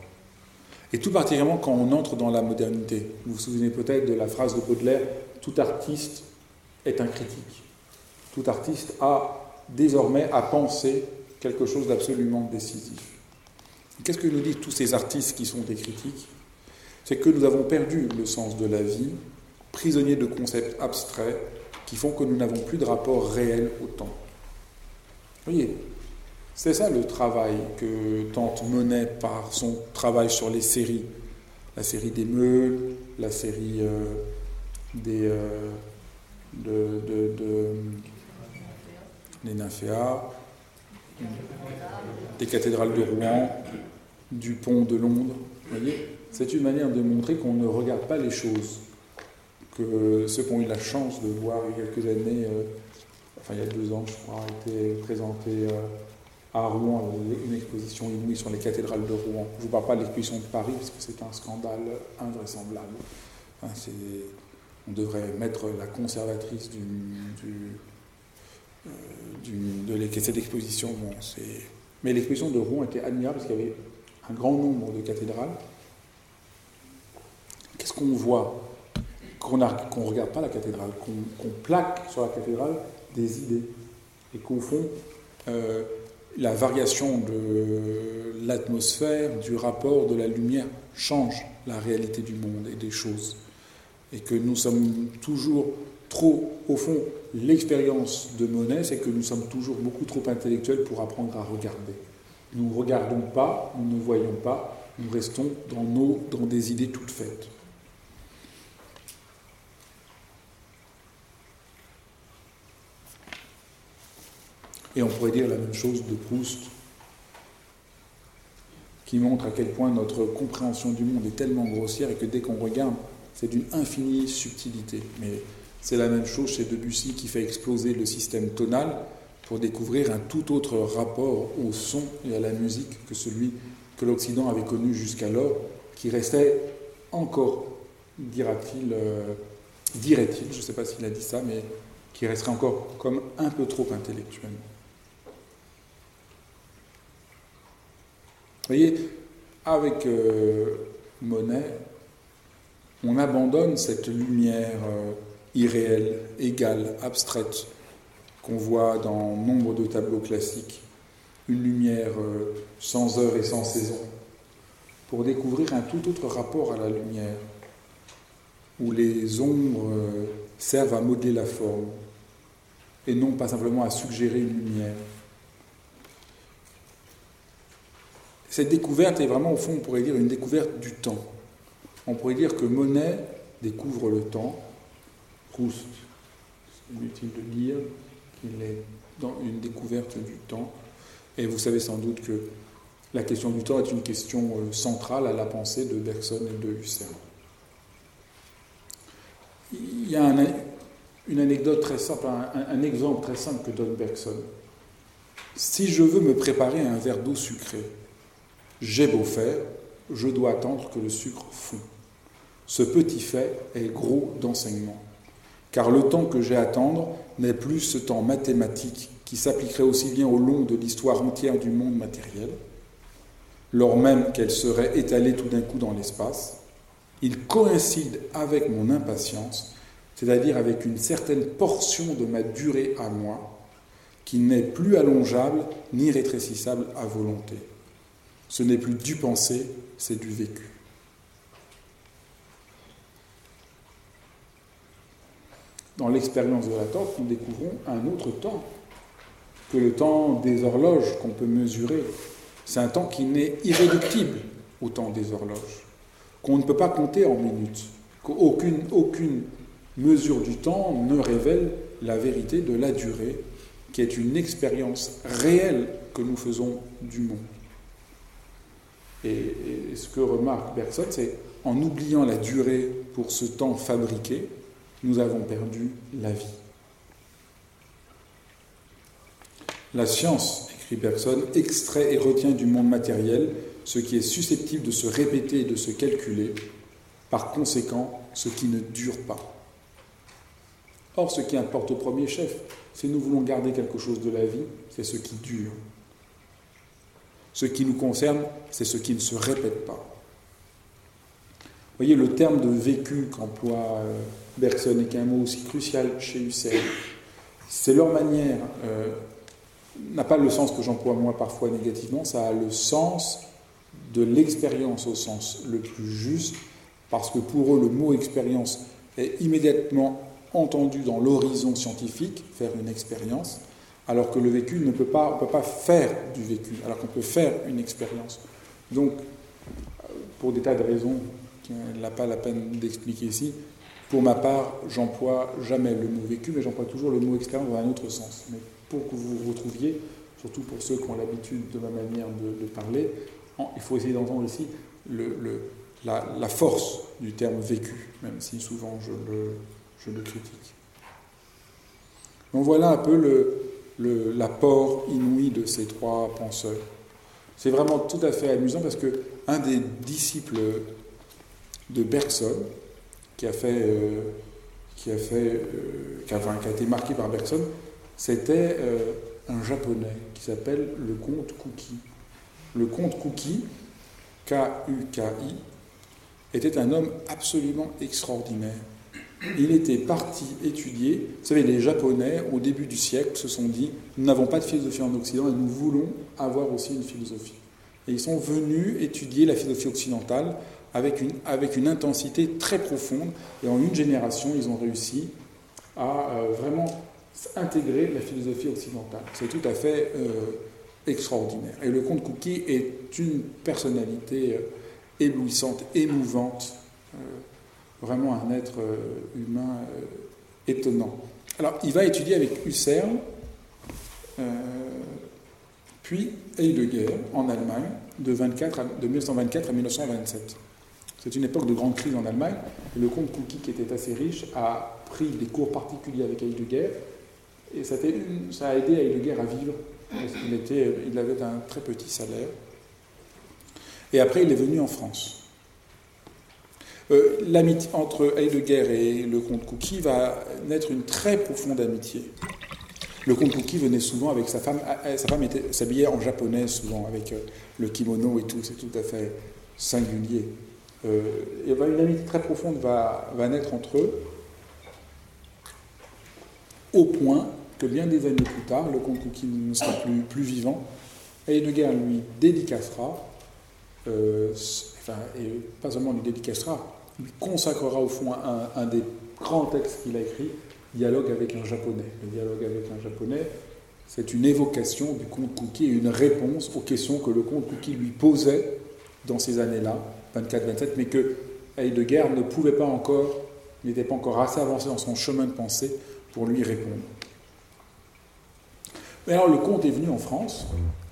A: Et tout particulièrement quand on entre dans la modernité. Vous vous souvenez peut-être de la phrase de Baudelaire Tout artiste est un critique. Tout artiste a désormais à penser quelque chose d'absolument décisif. Qu'est-ce que nous disent tous ces artistes qui sont des critiques? C'est que nous avons perdu le sens de la vie, prisonniers de concepts abstraits qui font que nous n'avons plus de rapport réel au temps. Voyez, c'est ça le travail que tente Monet par son travail sur les séries. La série des meules, la série euh, des, euh, de, des nymphéas, des cathédrales de Rouen, du pont de Londres. Voyez, c'est une manière de montrer qu'on ne regarde pas les choses. Que ceux qui ont eu la chance de voir il y a quelques années euh, enfin il y a deux ans, je crois, a été présenté euh, à Rouen une exposition inouïe sur les cathédrales de Rouen. Je ne vous parle pas de l'exposition de Paris, parce que c'est un scandale invraisemblable. on devrait mettre la conservatrice euh, de cette exposition. mais l'exposition de Rouen était admirable parce qu'il y avait un grand nombre de cathédrales. Qu'est-ce qu'on voit? Qu'on ne regarde pas la cathédrale, qu'on plaque sur la cathédrale des idées. Et qu'au fond, euh, la variation de l'atmosphère, du rapport, de la lumière change la réalité du monde et des choses. Et que nous sommes toujours trop, au fond, l'expérience de Monet, c'est que nous sommes toujours beaucoup trop intellectuels pour apprendre à regarder. Nous ne regardons pas, nous ne voyons pas, nous restons dans, nos, dans des idées toutes faites. Et on pourrait dire la même chose de Proust, qui montre à quel point notre compréhension du monde est tellement grossière et que dès qu'on regarde, c'est d'une infinie subtilité. Mais c'est la même chose chez Debussy qui fait exploser le système tonal pour découvrir un tout autre rapport au son et à la musique que celui que l'Occident avait connu jusqu'alors, qui restait encore, euh, dirait-il, je ne sais pas s'il a dit ça, mais qui resterait encore comme un peu trop intellectuel. Voyez, avec euh, Monet, on abandonne cette lumière euh, irréelle, égale, abstraite, qu'on voit dans nombre de tableaux classiques, une lumière euh, sans heure et sans saison, pour découvrir un tout autre rapport à la lumière, où les ombres servent à modeler la forme, et non pas simplement à suggérer une lumière. Cette découverte est vraiment, au fond, on pourrait dire, une découverte du temps. On pourrait dire que Monet découvre le temps, Proust, c'est inutile de dire qu'il est dans une découverte du temps, et vous savez sans doute que la question du temps est une question euh, centrale à la pensée de Bergson et de Husserl. Il y a une anecdote très simple, un, un, exemple très simple que donne Bergson. Si je veux me préparer un verre d'eau sucrée, j'ai beau faire, je dois attendre que le sucre fond. Ce petit fait est gros d'enseignement, car le temps que j'ai à attendre n'est plus ce temps mathématique qui s'appliquerait aussi bien au long de l'histoire entière du monde matériel, lors même qu'elle serait étalée tout d'un coup dans l'espace. Il coïncide avec mon impatience, c'est-à-dire avec une certaine portion de ma durée à moi, qui n'est plus allongeable ni rétrécissable à volonté. Ce n'est plus du pensée, c'est du vécu. Dans l'expérience de l'attente, nous découvrons un autre temps que le temps des horloges qu'on peut mesurer. C'est un temps qui n'est irréductible au temps des horloges, qu'on ne peut pas compter en minutes, qu'aucune aucune mesure du temps ne révèle la vérité de la durée, qui est une expérience réelle que nous faisons du monde. Et, ce que remarque Bergson, c'est en oubliant la durée pour ce temps fabriqué, nous avons perdu la vie. La science, écrit Bergson, extrait et retient du monde matériel ce qui est susceptible de se répéter et de se calculer, par conséquent ce qui ne dure pas. Or, ce qui importe au premier chef, si nous voulons garder quelque chose de la vie, c'est ce qui dure. Ce qui nous concerne, c'est ce qui ne se répète pas. Vous voyez, le terme de vécu qu'emploie euh, Bergson est un mot aussi crucial chez Husserl, c'est leur manière, euh, n'a pas le sens que j'emploie moi parfois négativement, ça a le sens de l'expérience au sens le plus juste, parce que pour eux, le mot expérience est immédiatement entendu dans l'horizon scientifique, faire une expérience, alors que le vécu ne peut pas, on peut pas faire du vécu, alors qu'on peut faire une expérience. Donc, pour des tas de raisons qu'il n'a pas la peine d'expliquer ici, pour ma part, j'emploie jamais le mot vécu, mais j'emploie toujours le mot expérience dans un autre sens. Mais pour que vous vous retrouviez, surtout pour ceux qui ont l'habitude de ma manière de, parler, il faut essayer d'entendre ici le, la, force du terme vécu, même si souvent le, je le critique. Donc voilà un peu le, l'apport inouï de ces trois penseurs. C'est vraiment tout à fait amusant parce que un des disciples de Bergson, qui a fait, euh, qui a fait, euh, qui, a, été marqué par Bergson, c'était euh, un japonais qui s'appelle le comte Kuki. Le comte Kuki, K-U-K-I, était un homme absolument extraordinaire il était parti étudier. Vous savez, les Japonais, au début du siècle, se sont dit nous n'avons pas de philosophie en Occident et nous voulons avoir aussi une philosophie. Et ils sont venus étudier la philosophie occidentale avec une, avec une intensité très profonde. Et en une génération, ils ont réussi à euh, vraiment intégrer la philosophie occidentale. C'est tout à fait euh, extraordinaire. Et le comte Cookie est une personnalité euh, éblouissante, émouvante vraiment un être euh, humain euh, étonnant. Alors, il va étudier avec Husserl, euh, puis Heidegger en Allemagne, de, 24 de 1924 à 1927. C'est une époque de grande crise en Allemagne. le comte Cookie, qui était assez riche, a pris des cours particuliers avec Heidegger, et ça, ça a aidé Heidegger à vivre, parce qu'il il avait un très petit salaire. Et après, il est venu en France. Euh, l'amitié entre Heidegger et le comte Cookie va naître une très profonde amitié. Le comte Cookie venait souvent avec sa femme. Ah, ah, sa femme s'habillait en japonais souvent avec euh, le kimono et tout. C'est tout à fait singulier. Euh, et une amitié très profonde va, va naître entre eux, au point que bien des années plus tard, le comte Cookie ne sera plus, plus vivant. Heidegger lui dédicacera, enfin, et pas seulement lui dédicacera, il consacrera au fond un, des grands textes qu'il a écrit, Dialogue avec un japonais. Le dialogue avec un japonais, c'est une évocation du comte Cookie et une réponse aux questions que le comte Cookie lui posait dans ces années-là, 24-27, mais que Heidegger ne pouvait pas encore, n'était pas encore assez avancé dans son chemin de pensée pour lui répondre. Mais alors le comte est venu en France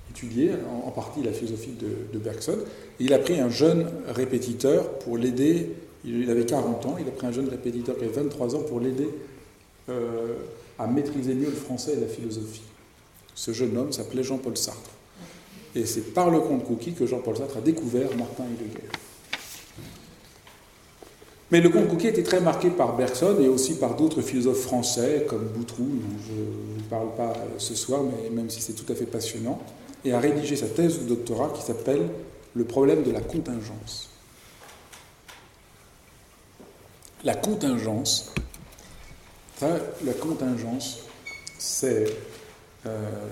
A: étudier en, partie la philosophie de, de Bergson, et il a pris un jeune répétiteur pour l'aider il avait 40 ans, il a pris un jeune répétiteur qui avait 23 ans pour l'aider euh, à maîtriser mieux le français et la philosophie. Ce jeune homme s'appelait Jean-Paul Sartre. Et c'est par le comte Cookie que Jean-Paul Sartre a découvert Martin Heidegger. Mais le comte Cookie était très marqué par Bergson et aussi par d'autres philosophes français comme Boutroux, dont je ne parle pas ce soir, mais même si c'est tout à fait passionnant, et a rédigé sa thèse de doctorat qui s'appelle Le problème de la contingence. La contingence, la contingence, c'est euh,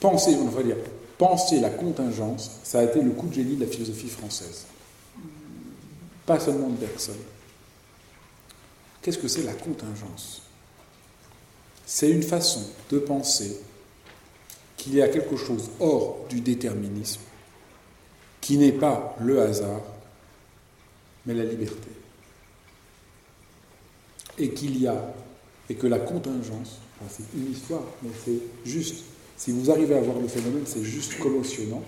A: penser, on va dire, penser la contingence, ça a été le coup de génie de la philosophie française. Pas seulement de Bergson. Qu'est-ce que c'est la contingence? C'est une façon de penser qu'il y a quelque chose hors du déterminisme, qui n'est pas le hasard, mais la liberté. Et qu'il y a, et que la contingence, c'est une histoire, mais c'est juste, si vous arrivez à voir le phénomène, c'est juste commotionnant.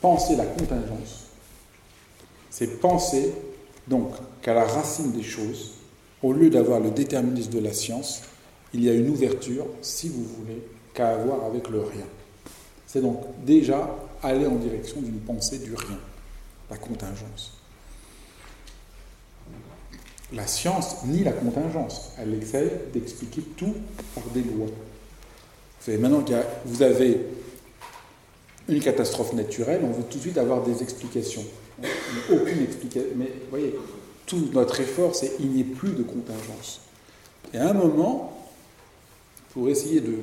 A: Penser la contingence, c'est penser donc qu'à la racine des choses, au lieu d'avoir le déterminisme de la science, il y a une ouverture, si vous voulez, qu'à avoir avec le rien. C'est donc déjà aller en direction d'une pensée du rien, la contingence la science ni la contingence. Elle essaie d'expliquer tout par des lois. Vous savez, maintenant que vous avez une catastrophe naturelle, on veut tout de suite avoir des explications. Aucune explication. Mais vous voyez, tout notre effort, c'est il n'y ait plus de contingence. Et à un moment, pour essayer de.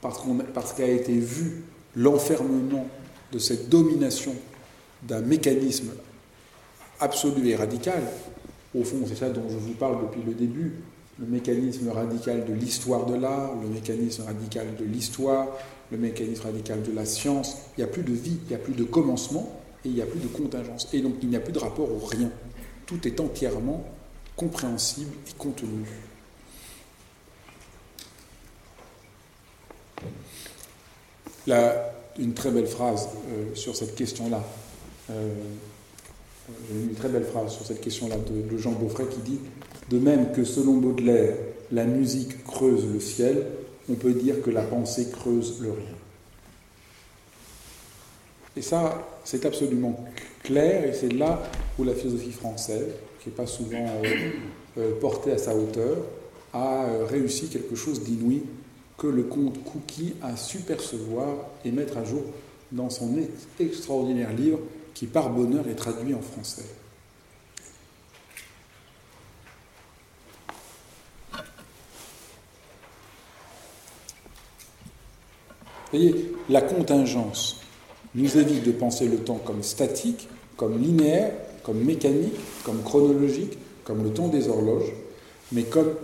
A: Parce, parce qu'a été vu l'enfermement de cette domination d'un mécanisme absolu et radical, au fond, c'est ça dont je vous parle depuis le début, le mécanisme radical de l'histoire de l'art, le mécanisme radical de l'histoire, le mécanisme radical de la science. Il n'y a plus de vie, il n'y a plus de commencement et il n'y a plus de contingence. Et donc il n'y a plus de rapport au rien. Tout est entièrement compréhensible et contenu. Là, une très belle phrase euh, sur cette question-là. Euh, une très belle phrase sur cette question-là de, Jean Beaufray qui dit De même que selon Baudelaire, la musique creuse le ciel, on peut dire que la pensée creuse le rien. Et ça, c'est absolument clair, et c'est là où la philosophie française, qui n'est pas souvent euh, euh, portée à sa hauteur, a euh, réussi quelque chose d'inouï que le comte Cookie a su percevoir et mettre à jour dans son extraordinaire livre qui par bonheur est traduit en français. Vous voyez, la contingence nous évite de penser le temps comme statique, comme linéaire, comme mécanique, comme chronologique, comme le temps des horloges, mais comme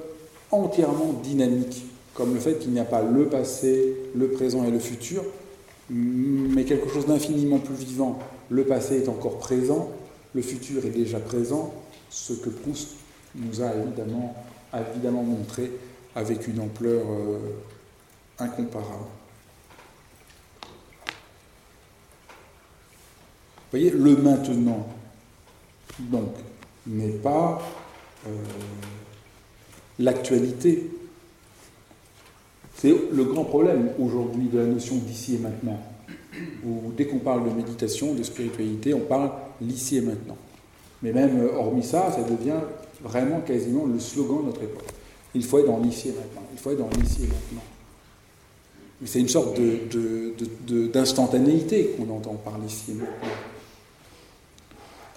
A: entièrement dynamique, comme le fait qu'il n'y a pas le passé, le présent et le futur, mais quelque chose d'infiniment plus vivant le passé est encore présent, le futur est déjà présent, ce que Proust nous a évidemment, montré avec une ampleur euh, incomparable. Vous voyez, le maintenant, donc, n'est pas euh, l'actualité. C'est le grand problème aujourd'hui de la notion d'ici et maintenant. dès qu'on parle de méditation, de spiritualité, on parle l'ici et maintenant. Mais même euh, hormis ça, ça devient vraiment quasiment le slogan de notre époque. Il faut être dans l'ici et maintenant. Il faut être dans l'ici et maintenant. C'est une sorte d'instantanéité qu'on entend par l'ici et maintenant.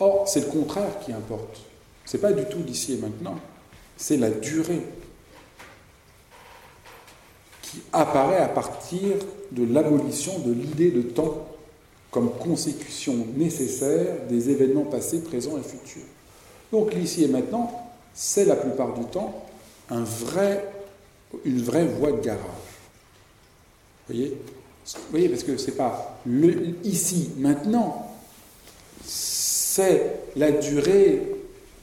A: Or, c'est le contraire qui importe. Ce n'est pas du tout l'ici et maintenant, c'est la durée qui apparaît à partir de l'abolition de l'idée de temps comme consécution nécessaire des événements passés, présents et futurs. Donc l'ici et maintenant, c'est la plupart du temps une vraie voie de garage. Vous voyez? Parce que c'est pas le ici, maintenant, c'est la durée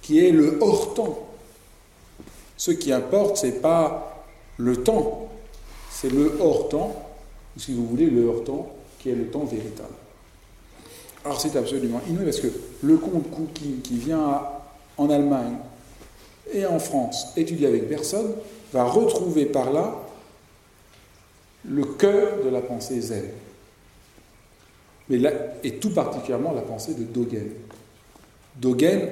A: qui est le hors temps. Ce qui importe, c'est pas le temps, c'est le hors temps, si vous voulez, le hors temps qui est le temps véritable. Alors c'est absolument inouï parce que le comte Cookie qui vient en Allemagne et en France étudier avec personne va retrouver par là le cœur de la pensée zen. Mais et tout particulièrement la pensée de Dogen. Dogen,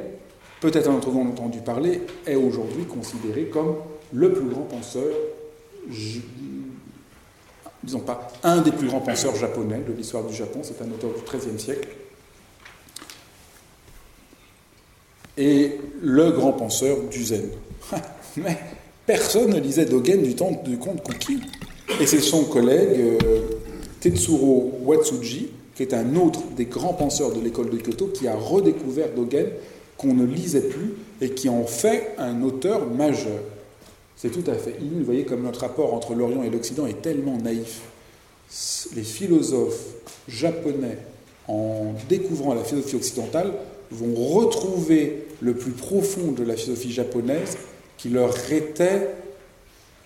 A: peut-être en vous entendu parler, est aujourd'hui considéré comme le plus grand penseur, disons pas un des plus grands penseurs japonais de l'histoire du Japon, c'est un auteur du XIIIe siècle, et le grand penseur du zen. Mais personne ne lisait Dogen du temps du comte Kuki. Et c'est son collègue euh, Tetsuro Watsuji, qui est un autre des grands penseurs de l'école de Kyoto, qui a redécouvert Dogen qu'on ne lisait plus et qui en fait un auteur majeur. C'est tout à fait inouï. Vous voyez comme notre rapport entre l'Orient et l'Occident est tellement naïf. Les philosophes japonais, en découvrant la philosophie occidentale, vont retrouver le plus profond de la philosophie japonaise qui leur était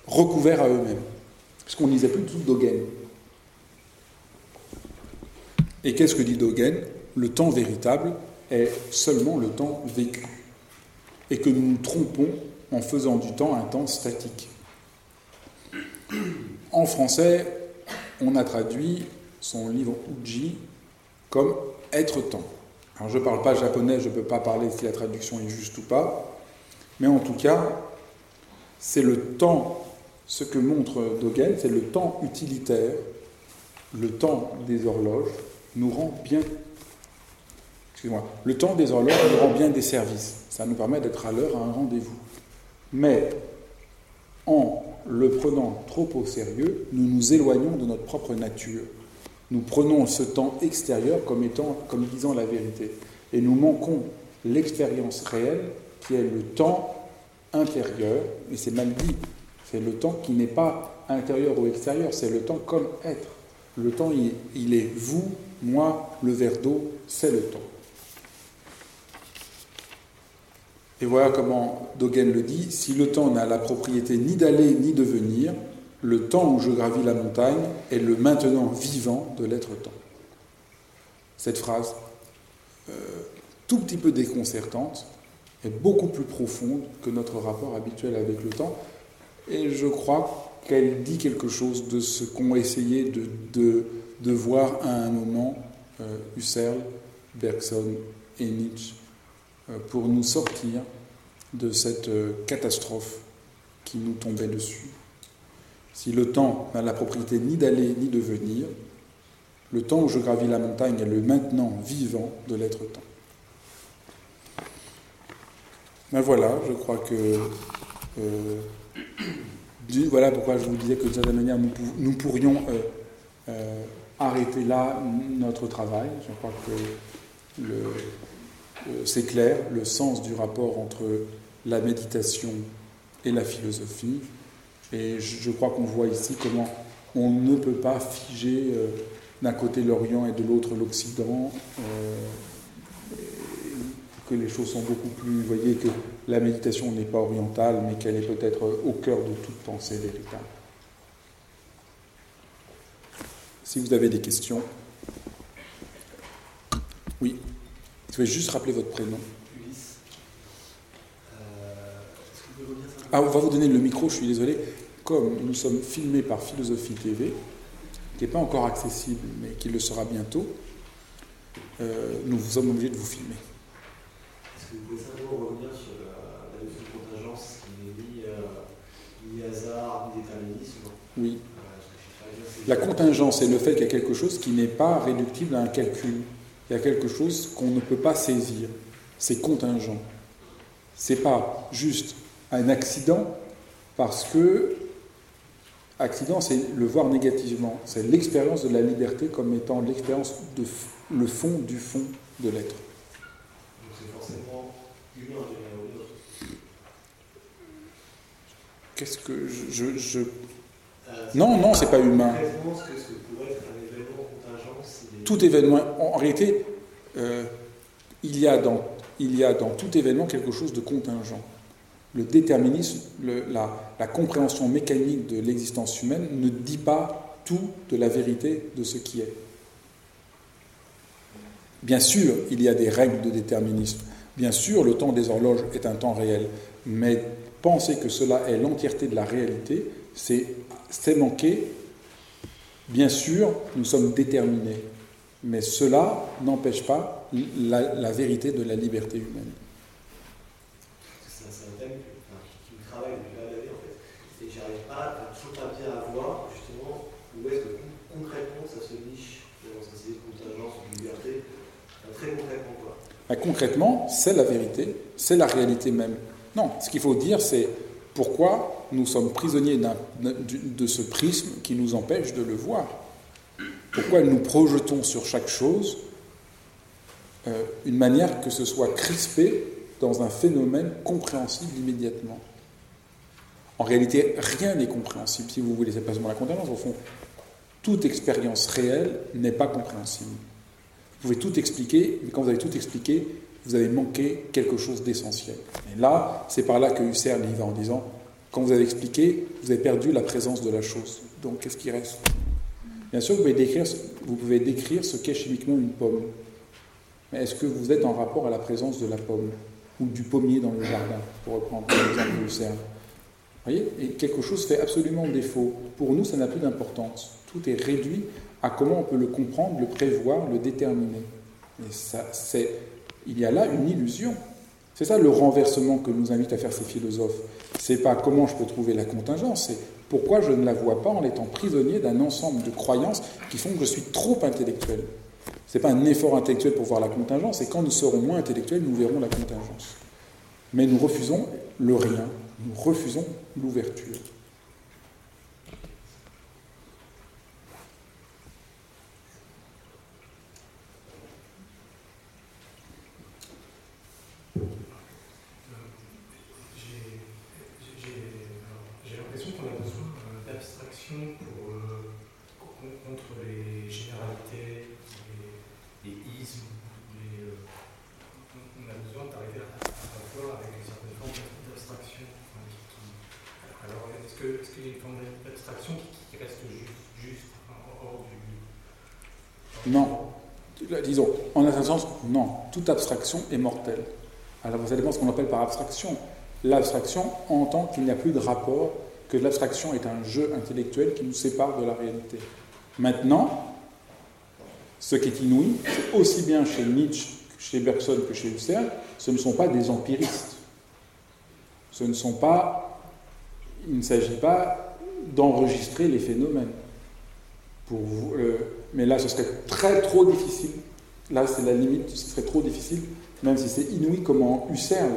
A: recouvert à eux-mêmes. Parce qu'on ne lisait plus tout Dogen. Et qu'est-ce que dit Dogen? Le temps véritable est seulement le temps vécu. Et que nous nous trompons en faisant du temps un temps statique. En français, on a traduit son livre Uji comme être temps. Alors je ne parle pas japonais, je ne peux pas parler si la traduction est juste ou pas, mais en tout cas, c'est le temps, ce que montre Dogen, c'est le temps utilitaire, le temps des horloges nous rend bien, excusez-moi, le temps des horloges nous rend bien des services, ça nous permet d'être à l'heure à un rendez-vous. Mais en le prenant trop au sérieux, nous nous éloignons de notre propre nature. Nous prenons ce temps extérieur comme étant, comme disant la vérité. Et nous manquons l'expérience réelle qui est le temps intérieur, et c'est mal dit, c'est le temps qui n'est pas intérieur ou extérieur, c'est le temps comme être. Le temps, il, il est vous, moi, le verre d'eau, c'est le temps. Et voilà comment Dogen le dit, si le temps n'a la propriété ni d'aller ni de venir, le temps où je gravis la montagne est le maintenant vivant de l'être-temps. Cette phrase, euh, tout petit peu déconcertante, est beaucoup plus profonde que notre rapport habituel avec le temps, et je crois qu'elle dit quelque chose de ce qu'ont essayé de, voir à un moment euh, Husserl, Bergson et Nietzsche pour nous sortir de cette euh, catastrophe qui nous tombait dessus. Si le temps n'a la propriété ni d'aller ni de venir, le temps où je gravis la montagne est le maintenant vivant de l'être-temps. Ben voilà, je crois que. Euh, voilà pourquoi je vous disais que de certaine manière, nous, pourrions euh, arrêter là notre travail. Je crois que c'est clair, le sens du rapport entre la méditation et la philosophie. Et je crois qu'on voit ici comment on ne peut pas figer euh, d'un côté l'Orient et de l'autre l'Occident, euh, que les choses sont beaucoup plus... Vous voyez que la méditation n'est pas orientale, mais qu'elle est peut-être au cœur de toute pensée véritable. Si vous avez des questions. Oui. Je vais juste rappeler votre prénom. Ah, on va vous donner le micro, je suis désolé. Comme nous sommes filmés par Philosophie TV, qui n'est pas encore accessible, mais qui le sera bientôt, euh, nous sommes obligés de vous filmer.
B: Est-ce que vous pouvez simplement revenir sur la, la notion de contingence qui n'est ni, euh, ni hasard, ni déterminisme?
A: Oui. La contingence est le fait qu'il y a quelque chose qui n'est pas réductible à un calcul. Il y a quelque chose qu'on ne peut pas saisir. C'est contingent. C'est pas juste un accident parce que accident, c'est le voir négativement. C'est l'expérience de la liberté comme étant l'expérience de le fond du fond de l'être.
B: Donc c'est forcément humain.
A: Qu'est-ce que je, je, euh, non, non, c'est pas humain. Événement, en, réalité, euh, il, y a dans, il y a dans tout événement quelque chose de contingent. Le déterminisme, la, la compréhension mécanique de l'existence humaine ne dit pas tout de la vérité de ce qui est. Bien sûr, il y a des règles de déterminisme. Bien sûr, le temps des horloges est un temps réel. Mais penser que cela est l'entièreté de la réalité, c'est manqué. Bien sûr, nous sommes déterminés, mais cela n'empêche pas la, vérité de la liberté humaine.
B: C'est un thème qui me travaille depuis la en fait. Et j'arrive pas à tout à bien à voir justement où est-ce que concrètement ça se niche dans cette idée de contingence, de liberté. Très concrètement quoi
A: bah, Concrètement, c'est la vérité, c'est la réalité même. Non, ce qu'il faut dire, c'est pourquoi nous sommes prisonniers de ce prisme qui nous empêche de le voir Pourquoi nous projetons sur chaque chose euh, une manière que ce soit crispé dans un phénomène compréhensible immédiatement? En réalité, rien n'est compréhensible, si vous voulez, c'est pas seulement la contingence, au fond, toute expérience réelle n'est pas compréhensible. Vous pouvez tout expliquer, mais quand vous avez tout expliqué, vous avez manqué quelque chose d'essentiel. Et là, c'est par là que Husserl y va en disant, quand vous avez expliqué, vous avez perdu la présence de la chose. Donc qu'est-ce qui reste? Bien sûr, vous pouvez, décrire, ce qu'est chimiquement une pomme. Mais est-ce que vous êtes en rapport à la présence de la pomme ou du pommier dans le jardin, pour reprendre l'exemple de Husserl Vous voyez? Et quelque chose fait absolument défaut. Pour nous, ça n'a plus d'importance. Tout est réduit à comment on peut le comprendre, le prévoir, le déterminer. Il y a là une illusion. C'est ça le renversement que nous invitent à faire ces philosophes. C'est pas comment je peux trouver la contingence, pourquoi je ne la vois pas en étant prisonnier d'un ensemble de croyances qui font que je suis trop intellectuel. Ce n'est pas un effort intellectuel pour voir la contingence, et quand nous serons moins intellectuels, nous verrons la contingence. Mais nous refusons le rien, nous refusons l'ouverture. Non. Disons, en un sens, non. Toute abstraction est mortelle. Alors allez voir ce qu'on appelle par abstraction. L'abstraction entend qu'il n'y a plus de rapport, que l'abstraction est un jeu intellectuel qui nous sépare de la réalité. Maintenant, ce qui est inouï, c'est aussi bien chez Nietzsche, chez Bergson que chez Husserl, ce ne sont pas des empiristes. Ce ne sont pas. Il ne s'agit pas d'enregistrer les phénomènes. Euh, mais là, ce serait très trop difficile. Là, c'est la limite, ce serait trop difficile, même si c'est inouï comment Husserl,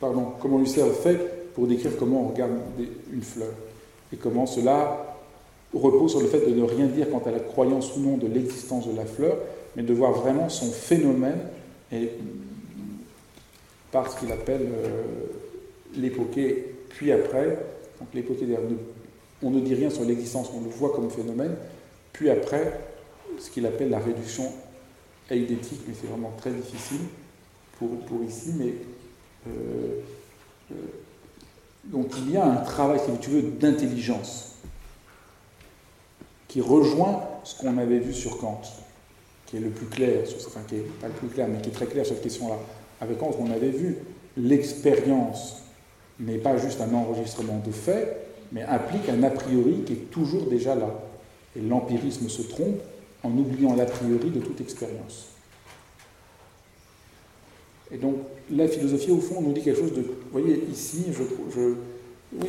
A: pardon, comment Husserl fait pour décrire comment on regarde une fleur. Et comment cela repose sur le fait de ne rien dire quant à la croyance ou non de l'existence de la fleur, mais de voir vraiment son phénomène et par ce qu'il appelle euh, puis après, donc on ne dit rien sur l'existence, on le voit comme phénomène, puis après, ce qu'il appelle la réduction eidétique, mais c'est vraiment très difficile pour, pour ici, mais euh, euh, donc il y a un travail, si tu veux, d'intelligence qui rejoint ce qu'on avait vu sur Kant, qui est le plus clair, enfin qui est pas le plus clair, mais qui est très clair sur cette question-là. Avec Kant, on avait vu l'expérience n'est pas juste un enregistrement de faits, mais implique un a priori qui est toujours déjà là. Et l'empirisme se trompe en oubliant l'a priori de toute expérience. Et donc, la philosophie, au fond, nous dit quelque chose de. Vous voyez, ici, je, oui,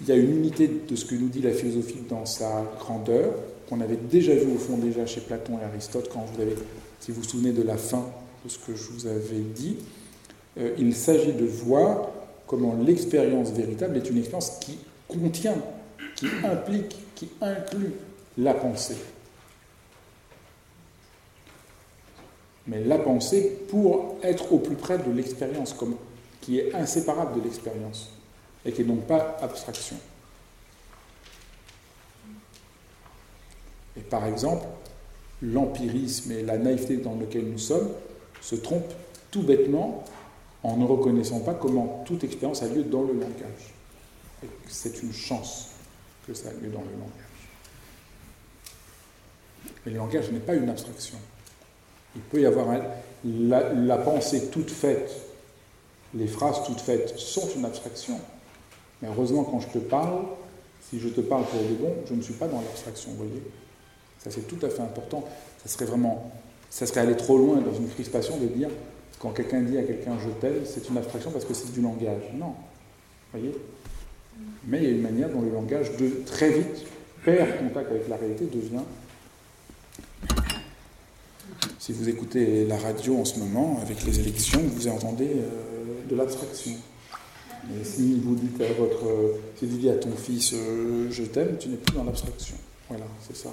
A: il y a une unité de ce que nous dit la philosophie dans sa grandeur, qu'on avait déjà vu, au fond, déjà chez Platon et Aristote, quand vous avez, si vous vous souvenez de la fin de ce que je vous avais dit. Euh, il s'agit de voir comment l'expérience véritable est une expérience qui contient, qui implique, qui inclut la pensée. Mais la pensée pour être au plus près de l'expérience, qui est inséparable de l'expérience, et qui n'est donc pas abstraction. Et par exemple, l'empirisme et la naïveté dans lequel nous sommes se trompent tout bêtement en ne reconnaissant pas comment toute expérience a lieu dans le langage. C'est une chance que ça a lieu dans le langage. Mais le langage n'est pas une abstraction. Il peut y avoir la, pensée toute faite, les phrases toutes faites sont une abstraction. Mais heureusement, quand je te parle, si je te parle pour de bon, je ne suis pas dans l'abstraction, vous voyez Ça, c'est tout à fait important. Ça serait vraiment, ça serait aller trop loin dans une crispation de dire, quand quelqu'un dit à quelqu'un je t'aime, c'est une abstraction parce que c'est du langage. Non. Vous voyez? Mais il y a une manière dont le langage, très vite, perd contact avec la réalité, devient si vous écoutez la radio en ce moment, avec les élections, vous entendez euh, de l'abstraction. Et si vous dites à votre, si vous dites à ton fils euh, je t'aime, tu n'es plus dans l'abstraction. Voilà, c'est ça.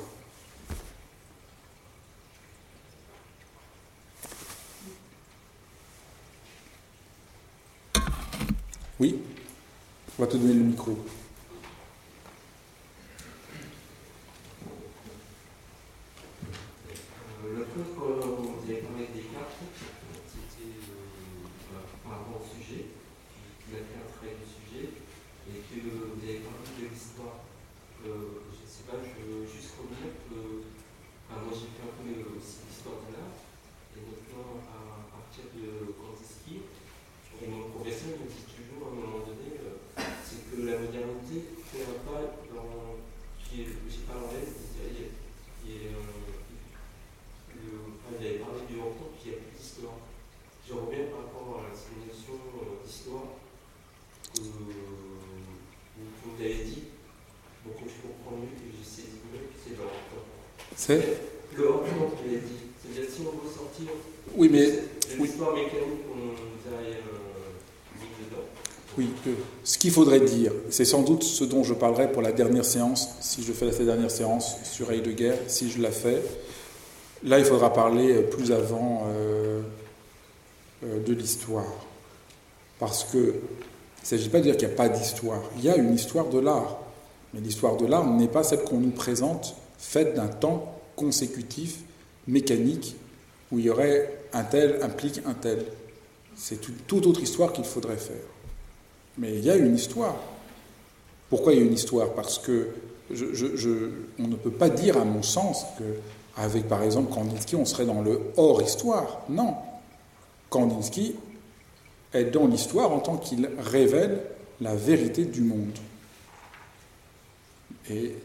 A: Oui On va te donner le micro. Oui, mais.
B: L'histoire mécanique qu'on nous a mis dedans.
A: Oui, ce qu'il faudrait dire, c'est sans doute ce dont je parlerai pour la dernière séance, si je fais la dernière séance sur Heidegger, si je la fais. Là, il faudra parler plus avant euh, euh, de l'histoire. Parce que il ne s'agit pas de dire qu'il n'y a pas d'histoire. Il y a une histoire de l'art. Mais l'histoire de l'art n'est pas celle qu'on nous présente faite d'un temps consécutif, mécanique, où il y aurait un tel implique un tel. C'est toute autre histoire qu'il faudrait faire. Mais il y a une histoire. Pourquoi il y a une histoire? Parce que on ne peut pas dire, à mon sens, qu'avec par exemple Kandinsky, on serait dans le hors-histoire. Non. Kandinsky est dans l'histoire en tant qu'il révèle la vérité du monde. Et,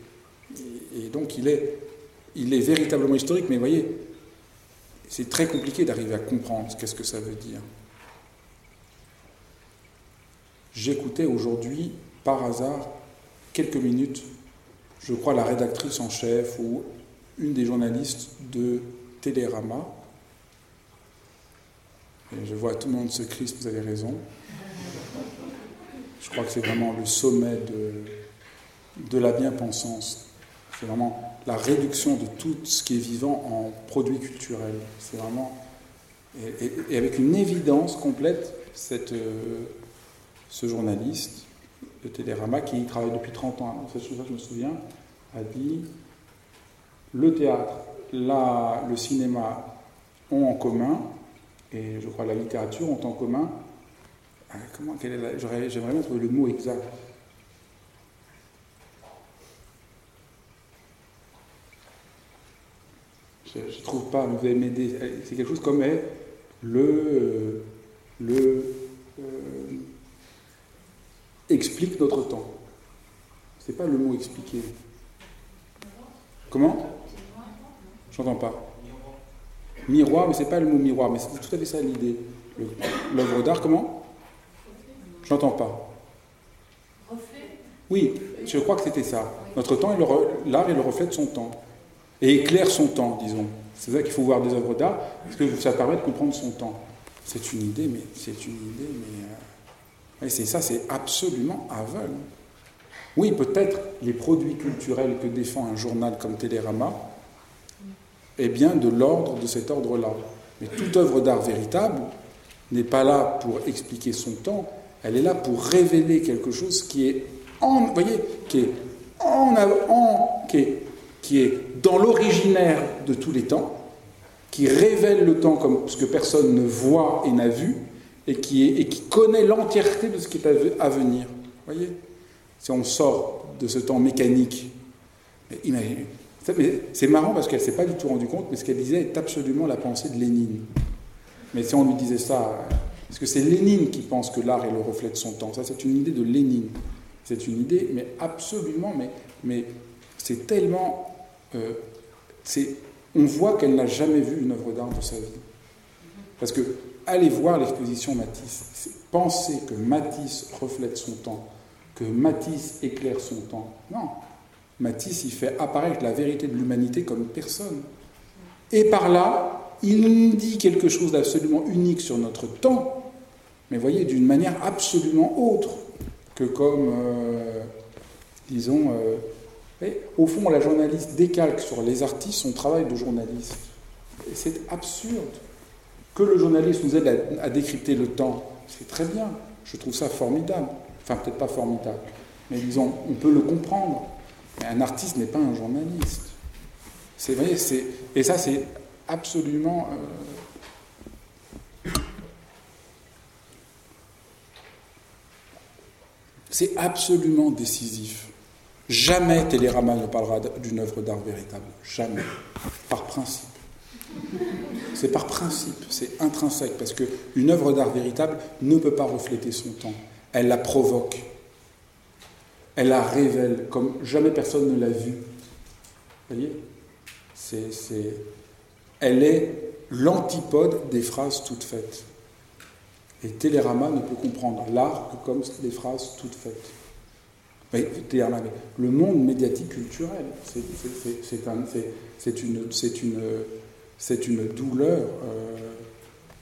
A: donc il est, il est véritablement historique, mais vous voyez, c'est très compliqué d'arriver à comprendre qu'est-ce que ça veut dire. J'écoutais aujourd'hui, par hasard, quelques minutes, je crois la rédactrice en chef ou une des journalistes de Télérama. Je vois tout le monde se crispe, vous avez raison. Je crois que c'est vraiment le sommet de, de la bien-pensance c'est vraiment la réduction de tout ce qui est vivant en produits culturels. C'est vraiment. Et, avec une évidence complète, cette, euh, ce journaliste de Télérama, qui travaille depuis 30 ans, cette chose je me souviens, a dit le théâtre, la, le cinéma ont en commun, et je crois la littérature ont en commun. Ah, comment, J'aimerais bien trouver le mot exact. Je ne trouve pas, vous allez m'aider. C'est quelque chose comme le, le euh, explique notre temps. C'est pas le mot expliquer. Comment? J'entends pas. Miroir, mais c'est pas le mot miroir, mais c'est tout à fait ça l'idée. L'œuvre d'art, comment? J'entends pas. Oui, je crois que c'était ça. Notre temps, l'art est le reflet de son temps. Et éclaire son temps, disons. C'est ça qu'il faut voir des œuvres d'art, parce que ça permet de comprendre son temps. C'est une idée, mais c'est une idée, mais. Euh, c'est ça, c'est absolument aveugle. Oui, peut-être les produits culturels que défend un journal comme Télérama est bien de l'ordre de cet ordre-là. Mais toute œuvre d'art véritable n'est pas là pour expliquer son temps, elle est là pour révéler quelque chose qui est en, voyez, qui est en, en qui, est, qui est dans l'originaire de tous les temps, qui révèle le temps comme ce que personne ne voit et n'a vu, et qui, est, et qui connaît l'entièreté de ce qui est à venir. Voyez? Si on sort de ce temps mécanique. C'est marrant parce qu'elle ne s'est pas du tout rendu compte, mais ce qu'elle disait est absolument la pensée de Lénine. Mais si on lui disait ça, parce que c'est Lénine qui pense que l'art est le reflet de son temps, ça c'est une idée de Lénine. C'est une idée, mais absolument, mais, mais c'est tellement. Euh, on voit qu'elle n'a jamais vu une œuvre d'art de sa vie. Parce que allez voir l'exposition Matisse, penser que Matisse reflète son temps, que Matisse éclaire son temps. Non. Matisse, il fait apparaître la vérité de l'humanité comme personne. Et par là, il dit quelque chose d'absolument unique sur notre temps, mais voyez, d'une manière absolument autre que comme, euh, disons, euh, au fond, la journaliste décalque sur les artistes son travail de journaliste. C'est absurde. Que le journaliste nous aide à, décrypter le temps, c'est très bien. Je trouve ça formidable. Enfin, peut-être pas formidable, mais disons, on peut le comprendre. Mais un artiste n'est pas un journaliste. C'est, et ça, c'est absolument. Euh, C'est absolument décisif. Jamais Télérama ne parlera d'une œuvre d'art véritable. Jamais. Par principe. C'est par principe, c'est intrinsèque, parce qu'une œuvre d'art véritable ne peut pas refléter son temps. Elle la provoque. Elle la révèle comme jamais personne ne l'a vue. Vous voyez? Elle est l'antipode des phrases toutes faites. Et Télérama ne peut comprendre l'art que comme des phrases toutes faites. Le monde médiatique culturel, c'est une, douleur. Euh,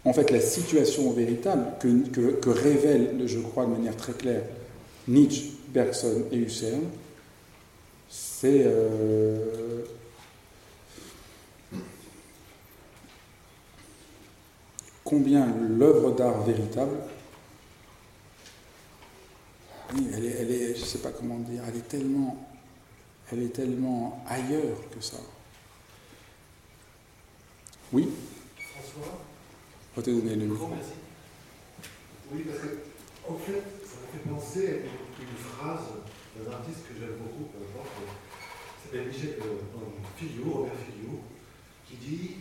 A: en fait, la situation véritable que, révèlent, je crois de manière très claire, Nietzsche, Bergson et Husserl, c'est euh, combien l'œuvre d'art véritable, elle est, elle est je ne sais pas comment dire, elle est tellement, elle est tellement ailleurs que ça. Oui
C: François
A: Je te donner le
C: micro. Merci. Oui, parce que, en fait, ça m'a fait penser à une phrase d'un artiste que j'aime beaucoup, peu importe, s'appelle Michel euh, Robert Fillot, qui dit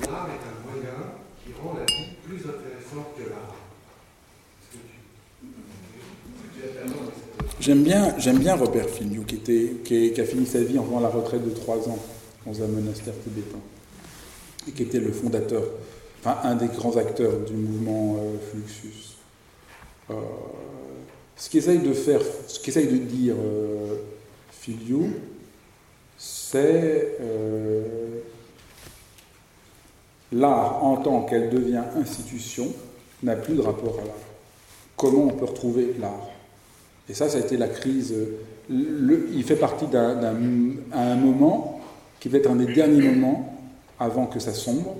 C: L'art est un moyen qui rend la vie plus intéressante que l'art.
A: J'aime bien, j'aime bien Robert Fillou, qui, a fini sa vie en faisant la retraite de trois ans dans un monastère tibétain, et qui était le fondateur, enfin un des grands acteurs du mouvement euh, Fluxus. Euh, ce qu'essaye de faire, ce de dire euh, Filiou, c'est euh, l'art en tant qu'elle devient institution n'a plus de rapport à l'art. Comment on peut retrouver l'art? Et ça, ça a été la crise. il fait partie d'un un moment qui va être un des derniers moments avant que ça sombre.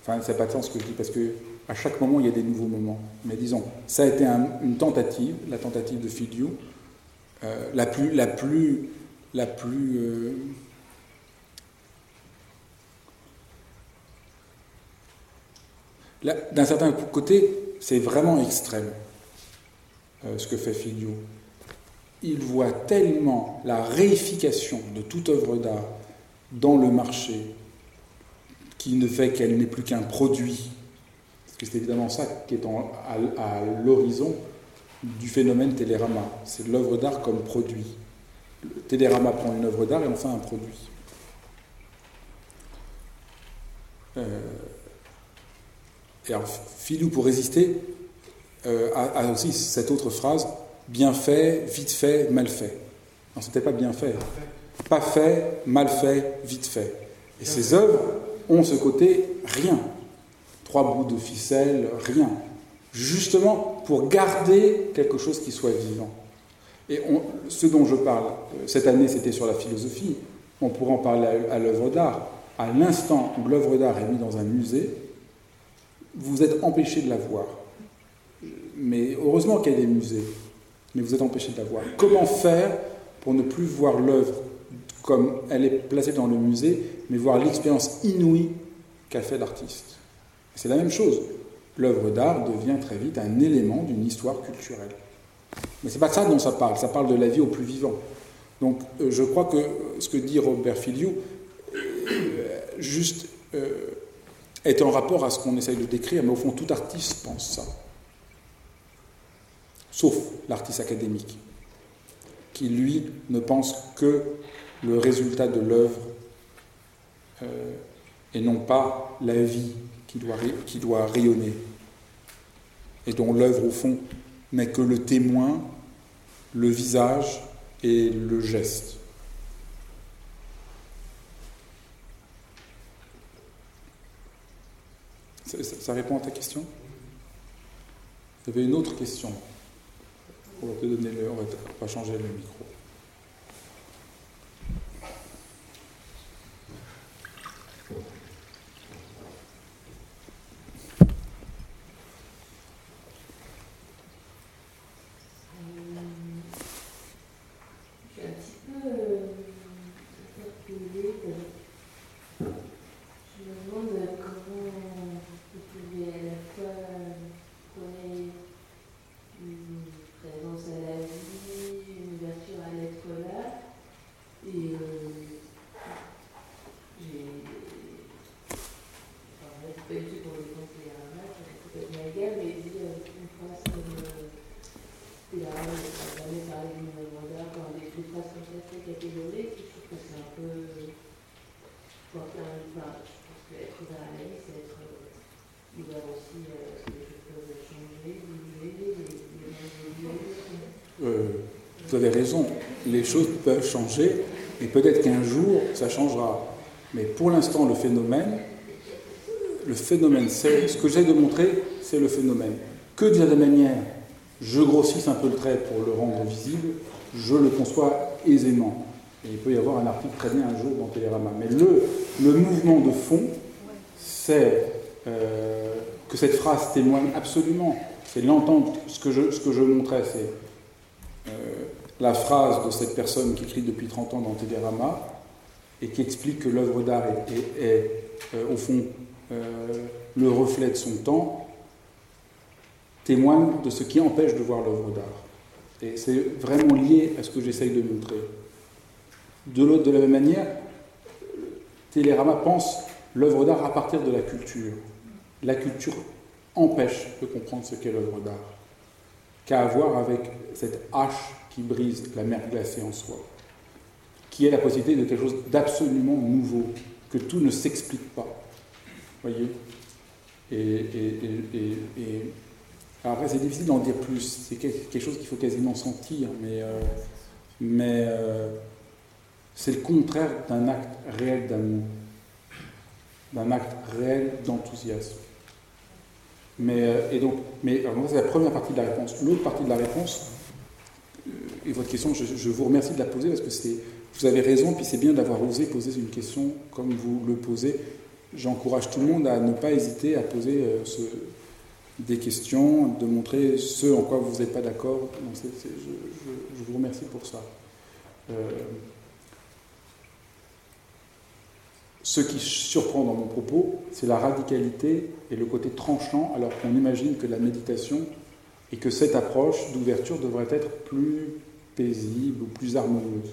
A: Enfin, ça n'a pas de sens ce que je dis parce que à chaque moment il y a des nouveaux moments. Mais disons, ça a été une tentative, la tentative de Fidiou, euh, la plus, la plus, la plus euh, D'un certain côté, c'est vraiment extrême euh, ce que fait Figlio. Il voit tellement la réification de toute œuvre d'art dans le marché qui ne fait qu'elle n'est plus qu'un produit. Parce que c'est évidemment ça qui est à, l'horizon du phénomène Télérama. C'est l'œuvre d'art comme produit. Télérama prend une œuvre d'art et en fait un produit. Euh, et alors, Filou, pour résister, euh, a, aussi cette autre phrase bien fait, vite fait, mal fait. Non, c'était pas bien fait. Pas fait, mal fait, vite fait. Et ces œuvres ont ce côté rien. Trois bouts de ficelle, rien. Justement pour garder quelque chose qui soit vivant. Et ce dont je parle, euh, cette année c'était sur la philosophie, on pourrait en parler à, l'œuvre d'art. À l'instant où l'œuvre d'art est mise dans un musée, vous êtes empêché de la voir. Mais heureusement qu'il y a des musées, mais vous êtes empêché de la voir. Comment faire pour ne plus voir l'œuvre comme elle est placée dans le musée, mais voir l'expérience inouïe qu'a fait l'artiste? C'est la même chose. L'œuvre d'art devient très vite un élément d'une histoire culturelle. Mais c'est pas ça dont ça parle, ça parle de la vie au plus vivant. Donc euh, je crois que ce que dit Robert Filiou, euh, juste euh, est en rapport à ce qu'on essaye de décrire, mais au fond tout artiste pense ça. Sauf l'artiste académique, qui lui ne pense que le résultat de l'œuvre et non pas la vie qui doit, qui doit rayonner, et dont l'œuvre au fond n'est que le témoin, le visage et le geste. Ça, répond à ta question? Vous avez une autre question On va te donner le, on va changer le micro. Vous avez raison, les choses peuvent changer et peut-être qu'un jour ça changera. Mais pour l'instant, le phénomène, le phénomène, c'est ce que j'ai de montrer, c'est le phénomène. Que de la manière, je grossisse un peu le trait pour le rendre visible, je le conçois aisément. Et il peut y avoir un article très bien un jour dans Télérama. Mais le, le mouvement de fond, c'est euh, que cette phrase témoigne absolument. C'est l'entendre. Ce, que je, ce que je montrais, c'est la phrase de cette personne qui écrit depuis 30 ans dans Télérama et qui explique que l'œuvre d'art est, euh, au fond le reflet de son temps, témoigne de ce qui empêche de voir l'œuvre d'art. Et c'est vraiment lié à ce que j'essaye de montrer. De, de la même manière, Télérama pense l'œuvre d'art à partir de la culture. La culture empêche de comprendre ce qu'est l'œuvre d'art, qu'à voir avec cette hache qui brise la mer glacée en soi, qui est la possibilité de quelque chose d'absolument nouveau, que tout ne s'explique pas. Voyez? Et, après, c'est difficile d'en dire plus. C'est quelque chose qu'il faut quasiment sentir, mais, euh, mais euh, c'est le contraire d'un acte réel d'amour, d'un acte réel d'enthousiasme. Mais, euh, et donc, mais c'est la première partie de la réponse. L'autre partie de la réponse, et votre question, je, vous remercie de la poser parce que vous avez raison, puis c'est bien d'avoir osé poser une question comme vous le posez. J'encourage tout le monde à ne pas hésiter à poser ce, des questions, de montrer ce en quoi vous n'êtes pas d'accord. Je, vous remercie pour ça. Euh, ce qui surprend dans mon propos, c'est la radicalité et le côté tranchant, alors qu'on imagine que la méditation et que cette approche d'ouverture devrait être plus paisible ou plus harmonieuse.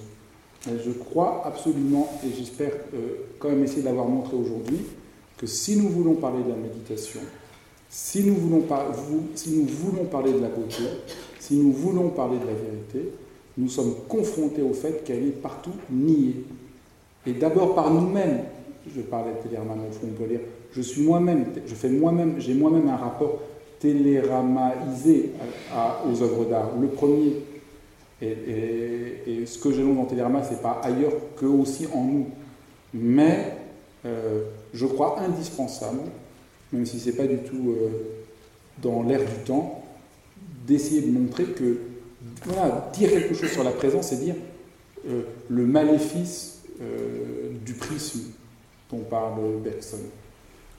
A: je crois absolument, et j'espère euh, quand même essayer de l'avoir montré aujourd'hui, que si nous voulons parler de la méditation, si nous, voulons parler de la beauté, si nous voulons parler de la vérité, nous sommes confrontés au fait qu'elle est partout niée. Et d'abord par nous-mêmes. Je parlais de Télérama, on peut lire. Je suis moi-même, je fais moi-même, j'ai moi-même un rapport téléramaisé aux œuvres d'art. Le premier, et, ce que j'ai dans Télérama, c'est pas ailleurs que aussi en nous. Mais euh, je crois indispensable, même si c'est pas du tout euh, dans l'air du temps, d'essayer de montrer que voilà, dire quelque chose sur la présence, c'est dire euh, le maléfice du prisme dont parle Bergson.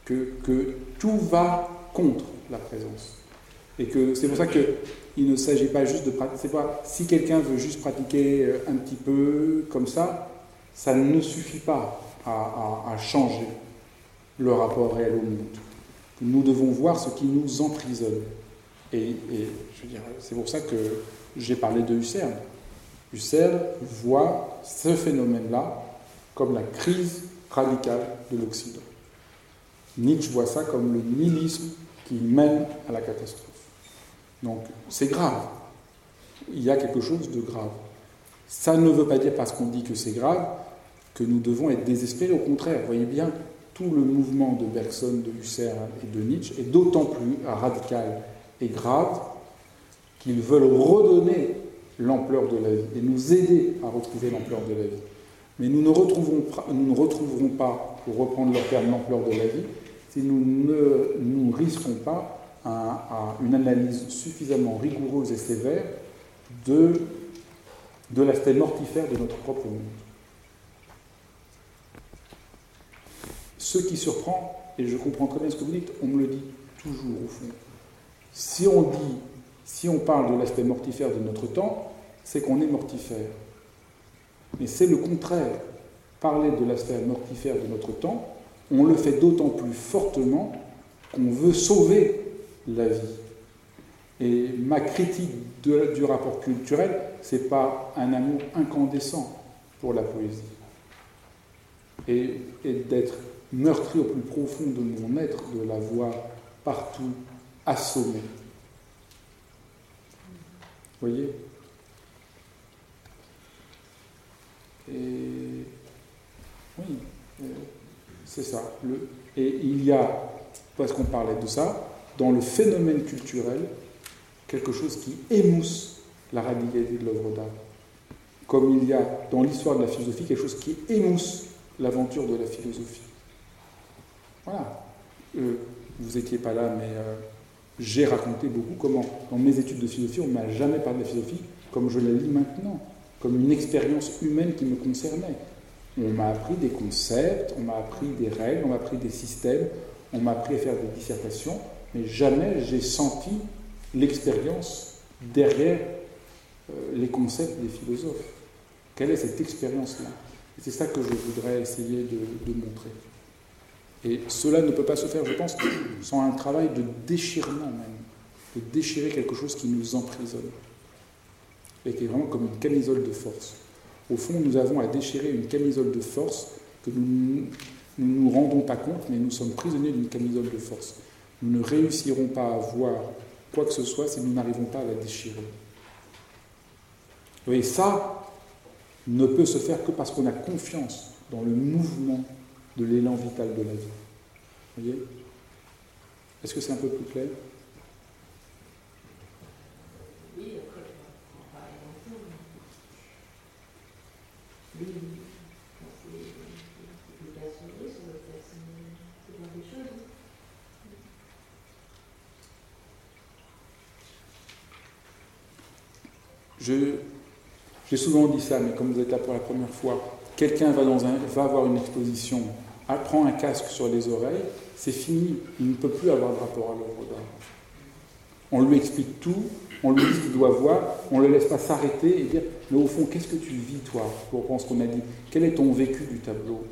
A: Que, que, tout va contre la présence. Et que c'est pour ça qu'il ne s'agit pas juste de pratiquer. Si quelqu'un veut juste pratiquer euh, un petit peu comme ça, ça ne suffit pas à, changer le rapport réel au monde. Nous devons voir ce qui nous emprisonne. Et, et je veux dire, c'est pour ça que j'ai parlé de Husserl. Husserl voit ce phénomène-là comme la crise radicale de l'Occident. Nietzsche voit ça comme le nihilisme qui mène à la catastrophe. Donc c'est grave. Il y a quelque chose de grave. Ça ne veut pas dire parce qu'on dit que c'est grave que nous devons être désespérés. Au contraire, voyez bien, tout le mouvement de Bergson, de Husserl et de Nietzsche est d'autant plus radical et grave qu'ils veulent redonner l'ampleur de la vie et nous aider à retrouver l'ampleur de la vie. Mais nous ne, retrouverons, nous ne retrouverons pas, pour reprendre leur terme, l'ampleur de la vie, si nous ne nous risquons pas à, une analyse suffisamment rigoureuse et sévère de, de l'aspect mortifère de notre propre monde. Ce qui surprend, et je comprends très bien ce que vous dites, on me le dit toujours au fond. Si on dit si on parle de l'aspect mortifère de notre temps, c'est qu'on est mortifère. Mais c'est le contraire. Parler de l'aspect mortifère de notre temps, on le fait d'autant plus fortement qu'on veut sauver la vie. Et ma critique du rapport culturel, ce n'est pas un amour incandescent pour la poésie. Et, d'être meurtri au plus profond de mon être, de la voir partout assommée voyez? Et oui, euh, c'est ça. et il y a, parce qu'on parlait de ça, dans le phénomène culturel, quelque chose qui émousse la radicalité de l'œuvre d'art. Comme il y a dans l'histoire de la philosophie quelque chose qui émousse l'aventure de la philosophie. Voilà. Euh, vous n'étiez pas là, mais euh, j'ai raconté beaucoup comment, dans mes études de philosophie, on ne m'a jamais parlé de la philosophie comme je la lis maintenant, comme une expérience humaine qui me concernait. On m'a appris des concepts, on m'a appris des règles, on m'a appris des systèmes, on m'a appris à faire des dissertations, mais jamais j'ai senti l'expérience derrière euh, les concepts des philosophes. Quelle est cette expérience-là? C'est ça que je voudrais essayer de montrer. Et cela ne peut pas se faire, je pense, sans un travail de déchirement même, de déchirer quelque chose qui nous emprisonne, et qui est vraiment comme une camisole de force. Au fond, nous avons à déchirer une camisole de force que nous ne nous, rendons pas compte, mais nous sommes prisonniers d'une camisole de force. Nous ne réussirons pas à voir quoi que ce soit si nous n'arrivons pas à la déchirer. Et ça ne peut se faire que parce qu'on a confiance dans le mouvement de l'élan vital de la vie. Vous voyez? Est-ce que c'est un peu plus clair Oui, après, on va Oui, Je, j'ai souvent dit ça, mais comme vous êtes là pour la première fois, quelqu'un va, un, va avoir une exposition, prend un casque sur les oreilles, c'est fini, il ne peut plus avoir de rapport à l'œuvre d'art. On lui explique tout, on lui dit ce qu'il doit voir, on ne le laisse pas s'arrêter et dire Mais au fond, qu'est-ce que tu vis, toi, reprendre ce qu'on a dit? Quel est ton vécu du tableau?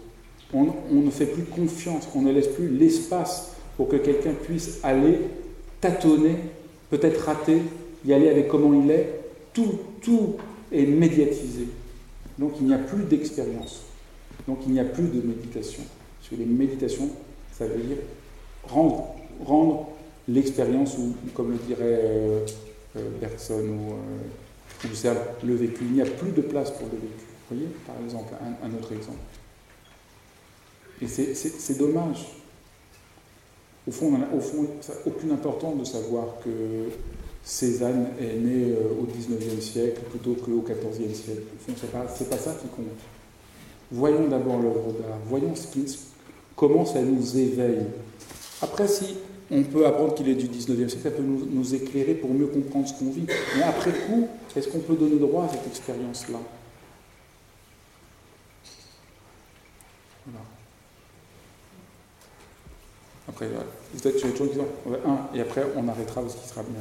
A: On, on, ne fait plus confiance, on ne laisse plus l'espace pour que quelqu'un puisse aller tâtonner, peut-être rater, y aller avec comment il est. Tout, tout est médiatisé. Donc il n'y a plus d'expérience. Donc il n'y a plus de méditation. Parce que les méditations, ça veut dire rendre, l'expérience, ou comme le dirait euh, euh, Bergson ou euh, le vécu. Il n'y a plus de place pour le vécu. Vous voyez, par exemple, un, autre exemple. Et c'est dommage. Au fond, au fond, ça n'a aucune importance de savoir que Cézanne est né euh, au XIXe siècle plutôt qu'au XIVe siècle. Au fond, ce n'est pas, ça qui compte. Voyons d'abord l'œuvre d'art, voyons ce qui, comment ça nous éveille. Après, si on peut apprendre qu'il est du 19e siècle, ça peut nous, éclairer pour mieux comprendre ce qu'on vit. Mais après coup, est-ce qu'on peut donner droit à cette expérience-là? Voilà. Après, peut-être tu as toujours Un, et après on arrêtera parce qu'il sera bien.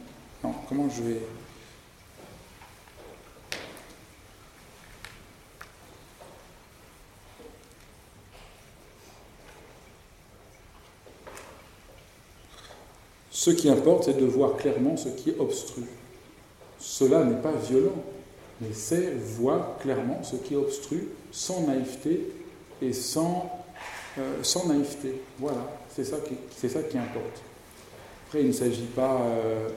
A: non, comment je vais. Ce qui importe, c'est de voir clairement ce qui obstrue. Cela n'est pas violent, mais c'est voir clairement ce qui obstrue sans naïveté et sans, euh, naïveté. Voilà. C'est ça, qui, c'est ça qui importe. Après, il ne s'agit pas. Euh,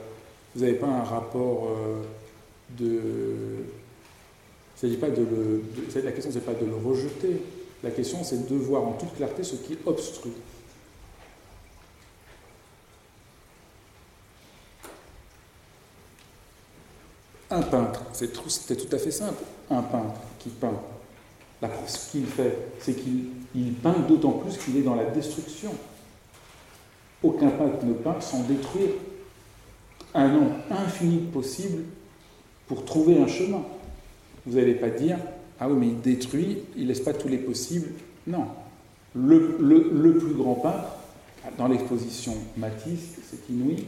A: vous n'avez pas un rapport euh, de. La question, c'est pas de le rejeter. La question, c'est de voir en toute clarté ce qui obstrue. Un peintre, c'est tout, à fait simple. Un peintre qui peint, ce qu'il fait, c'est qu'il peint d'autant plus qu'il est dans la destruction. Aucun peintre ne peint sans détruire un nombre infini possible pour trouver un chemin. Vous n'allez pas dire Ah oui, mais il détruit, il laisse pas tous les possibles. Non. Le, plus grand peintre, dans l'exposition Matisse, c'est inouï,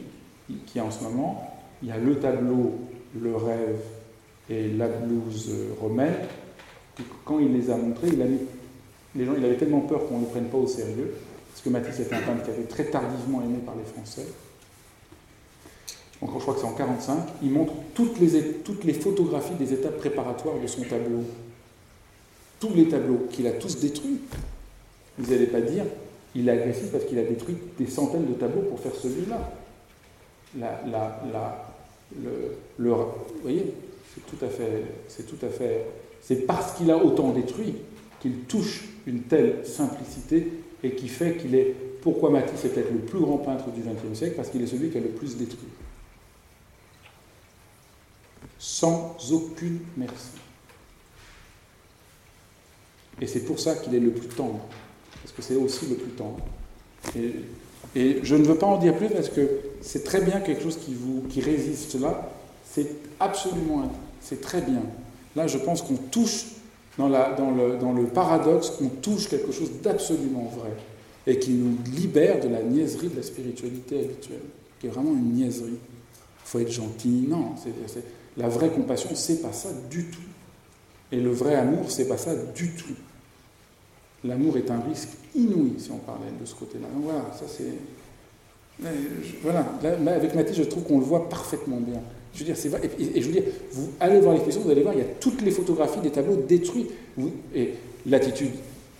A: qui a en ce moment, il y a le tableau Le rêve et la blouse romaine. Quand il les a montrés, il a les gens, il avait tellement peur qu'on ne le prenne pas au sérieux parce que Matisse était un peintre qui avait très tardivement aimé par les Français. Donc, je crois que c'est en 1945, il montre toutes les, photographies des étapes préparatoires de son tableau. Tous les tableaux qu'il a tous détruits. Vous n'allez pas dire, il est agressif parce qu'il a détruit des centaines de tableaux pour faire celui-là. La, vous voyez, c'est tout à fait, c'est tout à fait, c'est parce qu'il a autant détruit qu'il touche une telle simplicité et qui fait qu'il est. Pourquoi Matisse est peut-être le plus grand peintre du XXe siècle Parce qu'il est celui qui a le plus détruit. Sans aucune merci. Et c'est pour ça qu'il est le plus tendre. Parce que c'est aussi le plus tendre. Et, je ne veux pas en dire plus parce que c'est très bien quelque chose qui, vous, qui résiste là. C'est absolument. C'est très bien. Là, je pense qu'on touche dans, le, paradoxe, on touche quelque chose d'absolument vrai et qui nous libère de la niaiserie de la spiritualité habituelle, qui est vraiment une niaiserie. Il faut être gentil. Non, la vraie compassion, c'est pas ça du tout. Et le vrai amour, c'est pas ça du tout. L'amour est un risque inouï, si on parlait de ce côté-là. voilà, ça c'est. Voilà, avec Mathis, je trouve qu'on le voit parfaitement bien. Je veux dire, c'est Et, je veux dire, vous allez voir l'exposition, vous allez voir, il y a toutes les photographies des tableaux détruits. et l'attitude,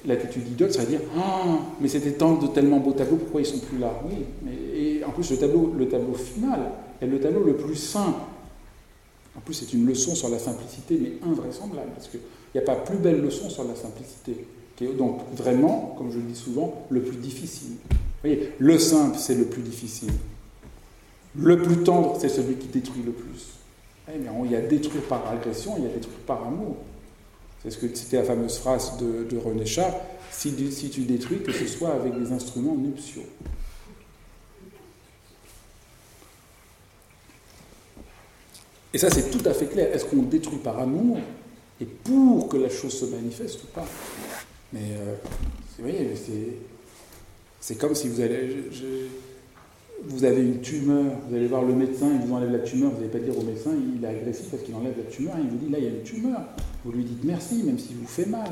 A: l'attitude idole, ça dire Ah, mais c'était tant de tellement beaux tableaux, pourquoi ils sont plus là? Oui, mais et en plus, le tableau, le tableau final est le tableau le plus simple. En plus, c'est une leçon sur la simplicité, mais invraisemblable, parce qu'il n'y a pas plus belle leçon sur la simplicité, donc vraiment, comme je le dis souvent, le plus difficile. Vous voyez, le simple, c'est le plus difficile. Le plus tendre, c'est celui qui détruit le plus. Eh bien, il y a détruire par agression, il y a détruire par amour. C'est ce que c'était la fameuse phrase de, René Char si, tu détruis, que ce soit avec des instruments nuptiaux. Et ça, c'est tout à fait clair. Est-ce qu'on détruit par amour et pour que la chose se manifeste ou pas? Mais euh, vous voyez, c'est comme si vous allez. vous avez une tumeur, vous allez voir le médecin, il vous enlève la tumeur, vous n'allez pas dire au médecin, il est agressif parce qu'il enlève la tumeur, il vous dit là il y a une tumeur. Vous lui dites merci, même s'il vous fait mal.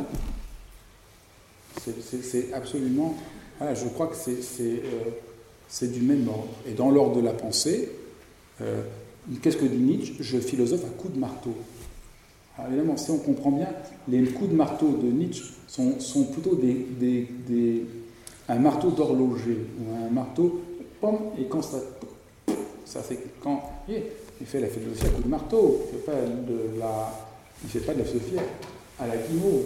A: C'est absolument. Voilà, je crois que c'est euh, du même ordre. Et dans l'ordre de la pensée, euh, qu'est-ce que dit Nietzsche? Je philosophe à coups de marteau. Alors évidemment, si on comprend bien, les coups de marteau de Nietzsche sont, plutôt des, un marteau d'horloger ou un marteau, pom, et quand ça. Ça fait quand. Il fait la philosophie à coups de marteau, il ne fait, pas de la, il fait pas de la philosophie à la guimauve.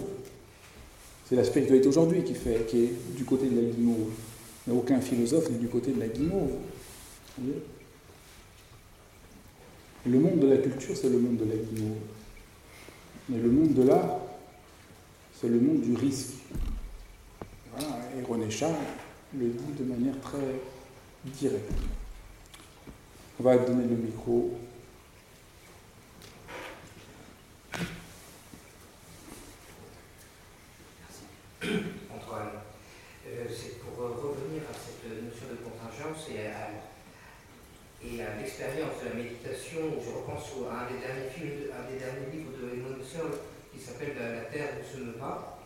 A: C'est la spiritualité aujourd'hui qui, fait, qui est du côté de la guimauve. Aucun philosophe n'est du côté de la guimauve. Le monde de la culture, c'est le monde de la guimauve. Mais le monde de l'art, c'est le monde du risque. Et René Char le dit de manière très directe. On va donner le micro
D: Antoine. Euh, c'est pour revenir à cette notion de contingence et à, l'expérience de la méditation. Je repense à un des derniers films, un des derniers livres de Edmond qui s'appelle la, Terre ne se meut pas.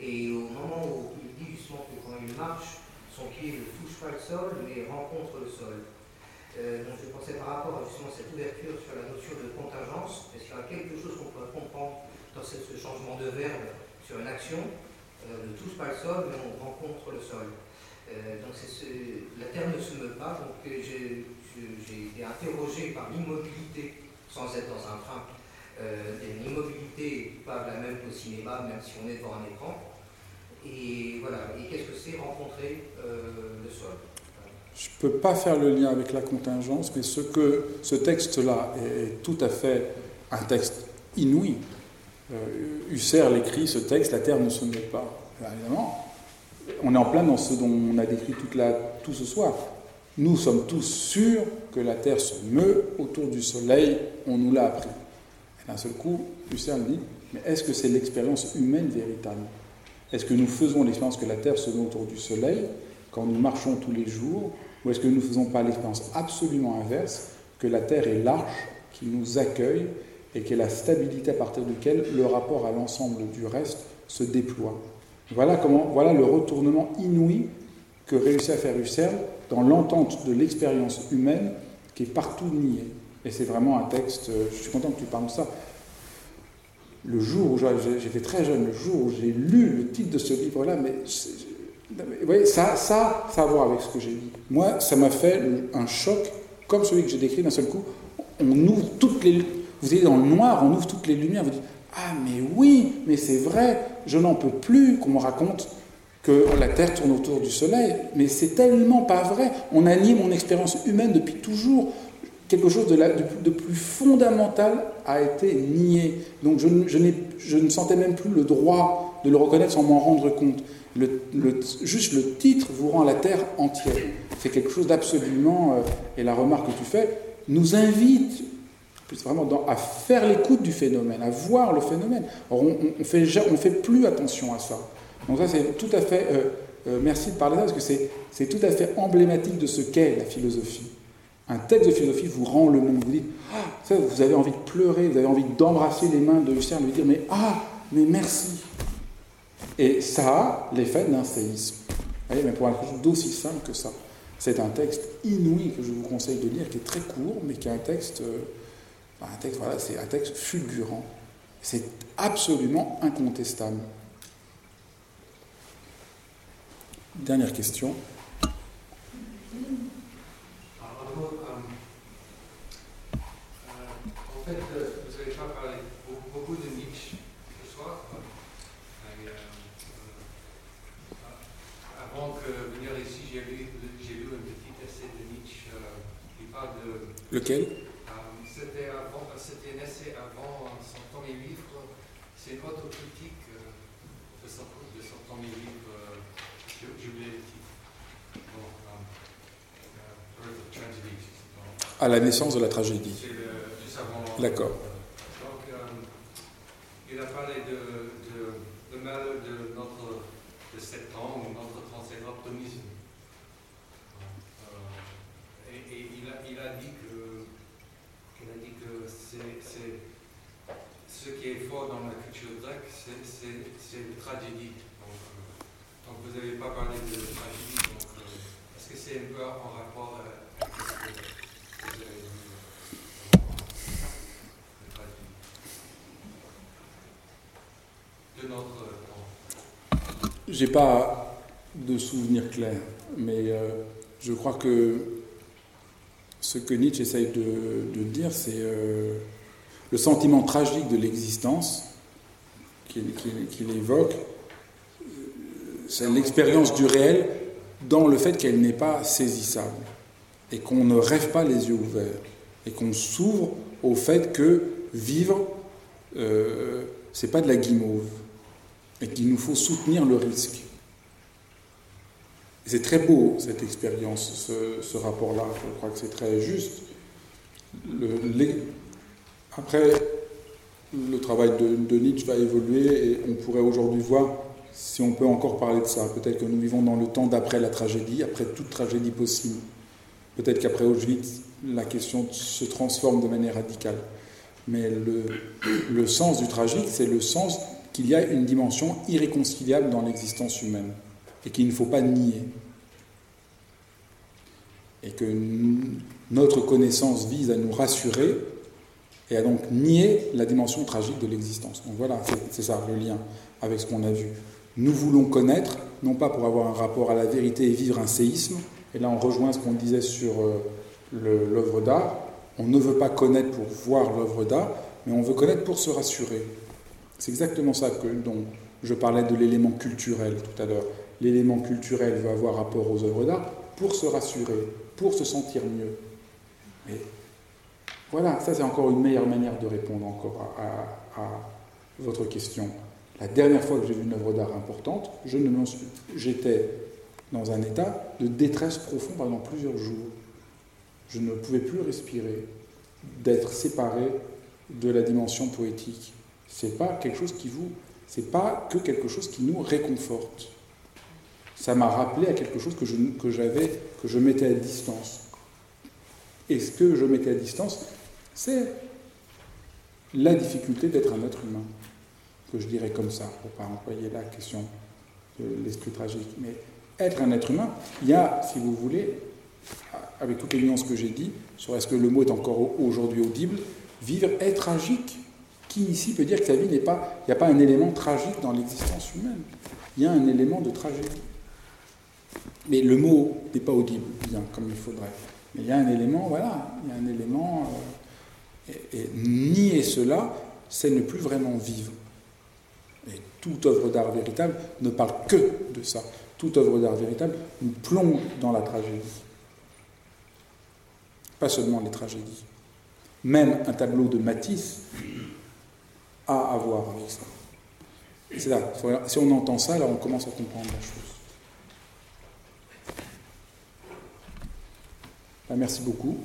D: Et au moment où il dit justement que quand il marche, son pied ne touche pas le sol, mais rencontre le sol. Euh, donc je pensais par rapport à justement cette ouverture sur la notion de contingence, est-ce qu'il y a quelque chose qu'on peut comprendre dans ce changement de verbe sur une action euh, ne touche pas le sol, mais on rencontre le sol. Euh, donc ce, la Terre ne se meut pas, donc euh, j'ai été interrogé par l'immobilité, sans être dans un train, euh, une immobilité pas la même qu'au cinéma, même si on est devant un écran. Et voilà, et qu'est-ce que c'est rencontrer le sol?
A: Je ne peux pas faire le lien avec la contingence, mais ce que ce texte-là est tout à fait un texte inouï, euh, Husserl écrit ce texte, la terre ne se met pas. évidemment, on est en plein dans ce dont on a décrit tout ce soir. Nous sommes tous sûrs que la terre se meut autour du soleil, on nous l'a appris. Et d'un seul coup, Husserl dit, mais est-ce que c'est l'expérience humaine véritable? Est-ce que nous faisons l'expérience que la terre se meut autour du soleil quand nous marchons tous les jours Ou est-ce que nous ne faisons pas l'expérience absolument inverse, que la terre est l'arche qui nous accueille et qui est la stabilité à partir duquel le rapport à l'ensemble du reste se déploie? Voilà, comment, voilà le retournement inouï que réussit à faire Husserl dans l'entente de l'expérience humaine qui est partout niée. Et c'est vraiment un texte, euh, je suis content que tu parles de ça. Le jour où j'étais très jeune, le jour où j'ai lu le titre de ce livre-là, mais vous voyez, ça, ça, ça a à voir avec ce que j'ai dit. Moi, ça m'a fait un choc, comme celui que j'ai décrit d'un seul coup. On ouvre toutes les, vous êtes dans le noir, on ouvre toutes les lumières, vous dites Ah, mais oui, mais c'est vrai, je n'en peux plus qu'on me raconte que la Terre tourne autour du Soleil. Mais c'est tellement pas vrai. On a nié mon expérience humaine depuis toujours. Quelque chose de, plus fondamental a été nié. Donc je, ne sentais même plus le droit de le reconnaître sans m'en rendre compte. Le, juste le titre vous rend la Terre entière. C'est quelque chose d'absolument, euh, et la remarque que tu fais, nous invite vraiment à faire l'écoute du phénomène, à voir le phénomène. on ne on fait plus attention à ça. Donc ça, c'est tout à fait... Euh, euh, merci de parler de ça, parce que c'est tout à fait emblématique de ce qu'est la philosophie. Un texte de philosophie vous rend le monde. Vous dites, ah, vous avez envie de pleurer, vous avez envie d'embrasser les mains de Husserl, de lui dire, mais ah, mais merci. Et ça a l'effet d'un séisme. mais pour un chose d'aussi simple que ça. C'est un texte inouï que je vous conseille de lire, qui est très court, mais qui est un texte... Euh, un texte, voilà, c'est un texte fulgurant. C'est absolument incontestable. Dernière question.
E: En fait, vous n'avez pas parlé beaucoup de Nietzsche ce soir. Avant de venir ici, j'ai lu, un petit essai de Nietzsche parle de.
A: Lequel?
E: c'était un essai avant son premier livre. C'est une autocritique de son, de son premier livre.
A: à la naissance de la tragédie. D'accord.
E: Donc, euh, il a parlé de, de, de malheur de notre de septembre, notre français, euh, et, il, a, il, a, dit que, il a dit que c'est, ce qui est fort dans la culture grecque, c'est, la tragédie. Donc, euh, donc vous n'avez pas parlé de tragédie. est-ce que c'est un peu en rapport avec ce que
A: j'ai pas de souvenir clair, mais euh, je crois que ce que Nietzsche essaye de, dire, c'est euh, le sentiment tragique de l'existence qu'il évoque, euh, c'est l'expérience du réel dans le fait qu'elle n'est pas saisissable et qu'on ne rêve pas les yeux ouverts et qu'on s'ouvre au fait que vivre, euh, c'est pas de la guimauve et qu'il nous faut soutenir le risque. C'est très beau cette expérience, ce, rapport-là. Je crois que c'est très juste. Après, le travail de, de Nietzsche va évoluer et on pourrait aujourd'hui voir si on peut encore parler de ça. Peut-être que nous vivons dans le temps d'après la tragédie, après toute tragédie possible. Peut-être qu'après Auschwitz, la question se transforme de manière radicale. Mais le, sens du tragique, c'est le sens qu'il y a une dimension irréconciliable dans l'existence humaine et qu'il ne faut pas nier. Et que notre connaissance vise à nous rassurer et à donc nier la dimension tragique de l'existence. Donc voilà, c'est ça le lien avec ce qu'on a vu. Nous voulons connaître, non pas pour avoir un rapport à la vérité et vivre un séisme, et là on rejoint ce qu'on disait sur euh, l'œuvre d'art, on ne veut pas connaître pour voir l'œuvre d'art, mais on veut connaître pour se rassurer. C'est exactement ça que, dont je parlais de l'élément culturel tout à l'heure. L'élément culturel veut avoir rapport aux œuvres d'art pour se rassurer, pour se sentir mieux. Voilà, ça c'est encore une meilleure manière de répondre encore à, à- votre question. La dernière fois que j'ai vu une œuvre d'art importante, j'étais dans un état de détresse profond pendant plusieurs jours. Je ne pouvais plus respirer, d'être séparé de la dimension poétique. C'est pas quelque chose qui vous, c'est pas que quelque chose qui nous réconforte. Ça m'a rappelé à quelque chose que je, que j'avais, que je mettais à distance. Et ce que je mettais à distance, c'est la difficulté d'être un être humain, que je dirais comme ça, pour pas employer la question de l'esprit tragique. Mais être un être humain, il y a, si vous voulez, avec toutes les nuances que j'ai dit, sur est-ce que le mot est encore aujourd'hui audible, vivre est tragique. Qui ici peut dire que sa vie n'est pas, il n'y a pas un élément tragique dans l'existence humaine Il y a un élément de tragédie. Mais le mot n'est pas audible, bien comme il faudrait. Mais il y a un élément, voilà, il y a un élément. euh, et, et nier cela, c'est ne plus vraiment vivre. Et toute œuvre d'art véritable ne parle que de ça. Toute œuvre d'art véritable nous plonge dans la tragédie. Pas seulement les tragédies. Même un tableau de Matisse a à voir avec ça. C'est là, si on entend ça, là on commence à comprendre la chose. Ben, merci beaucoup.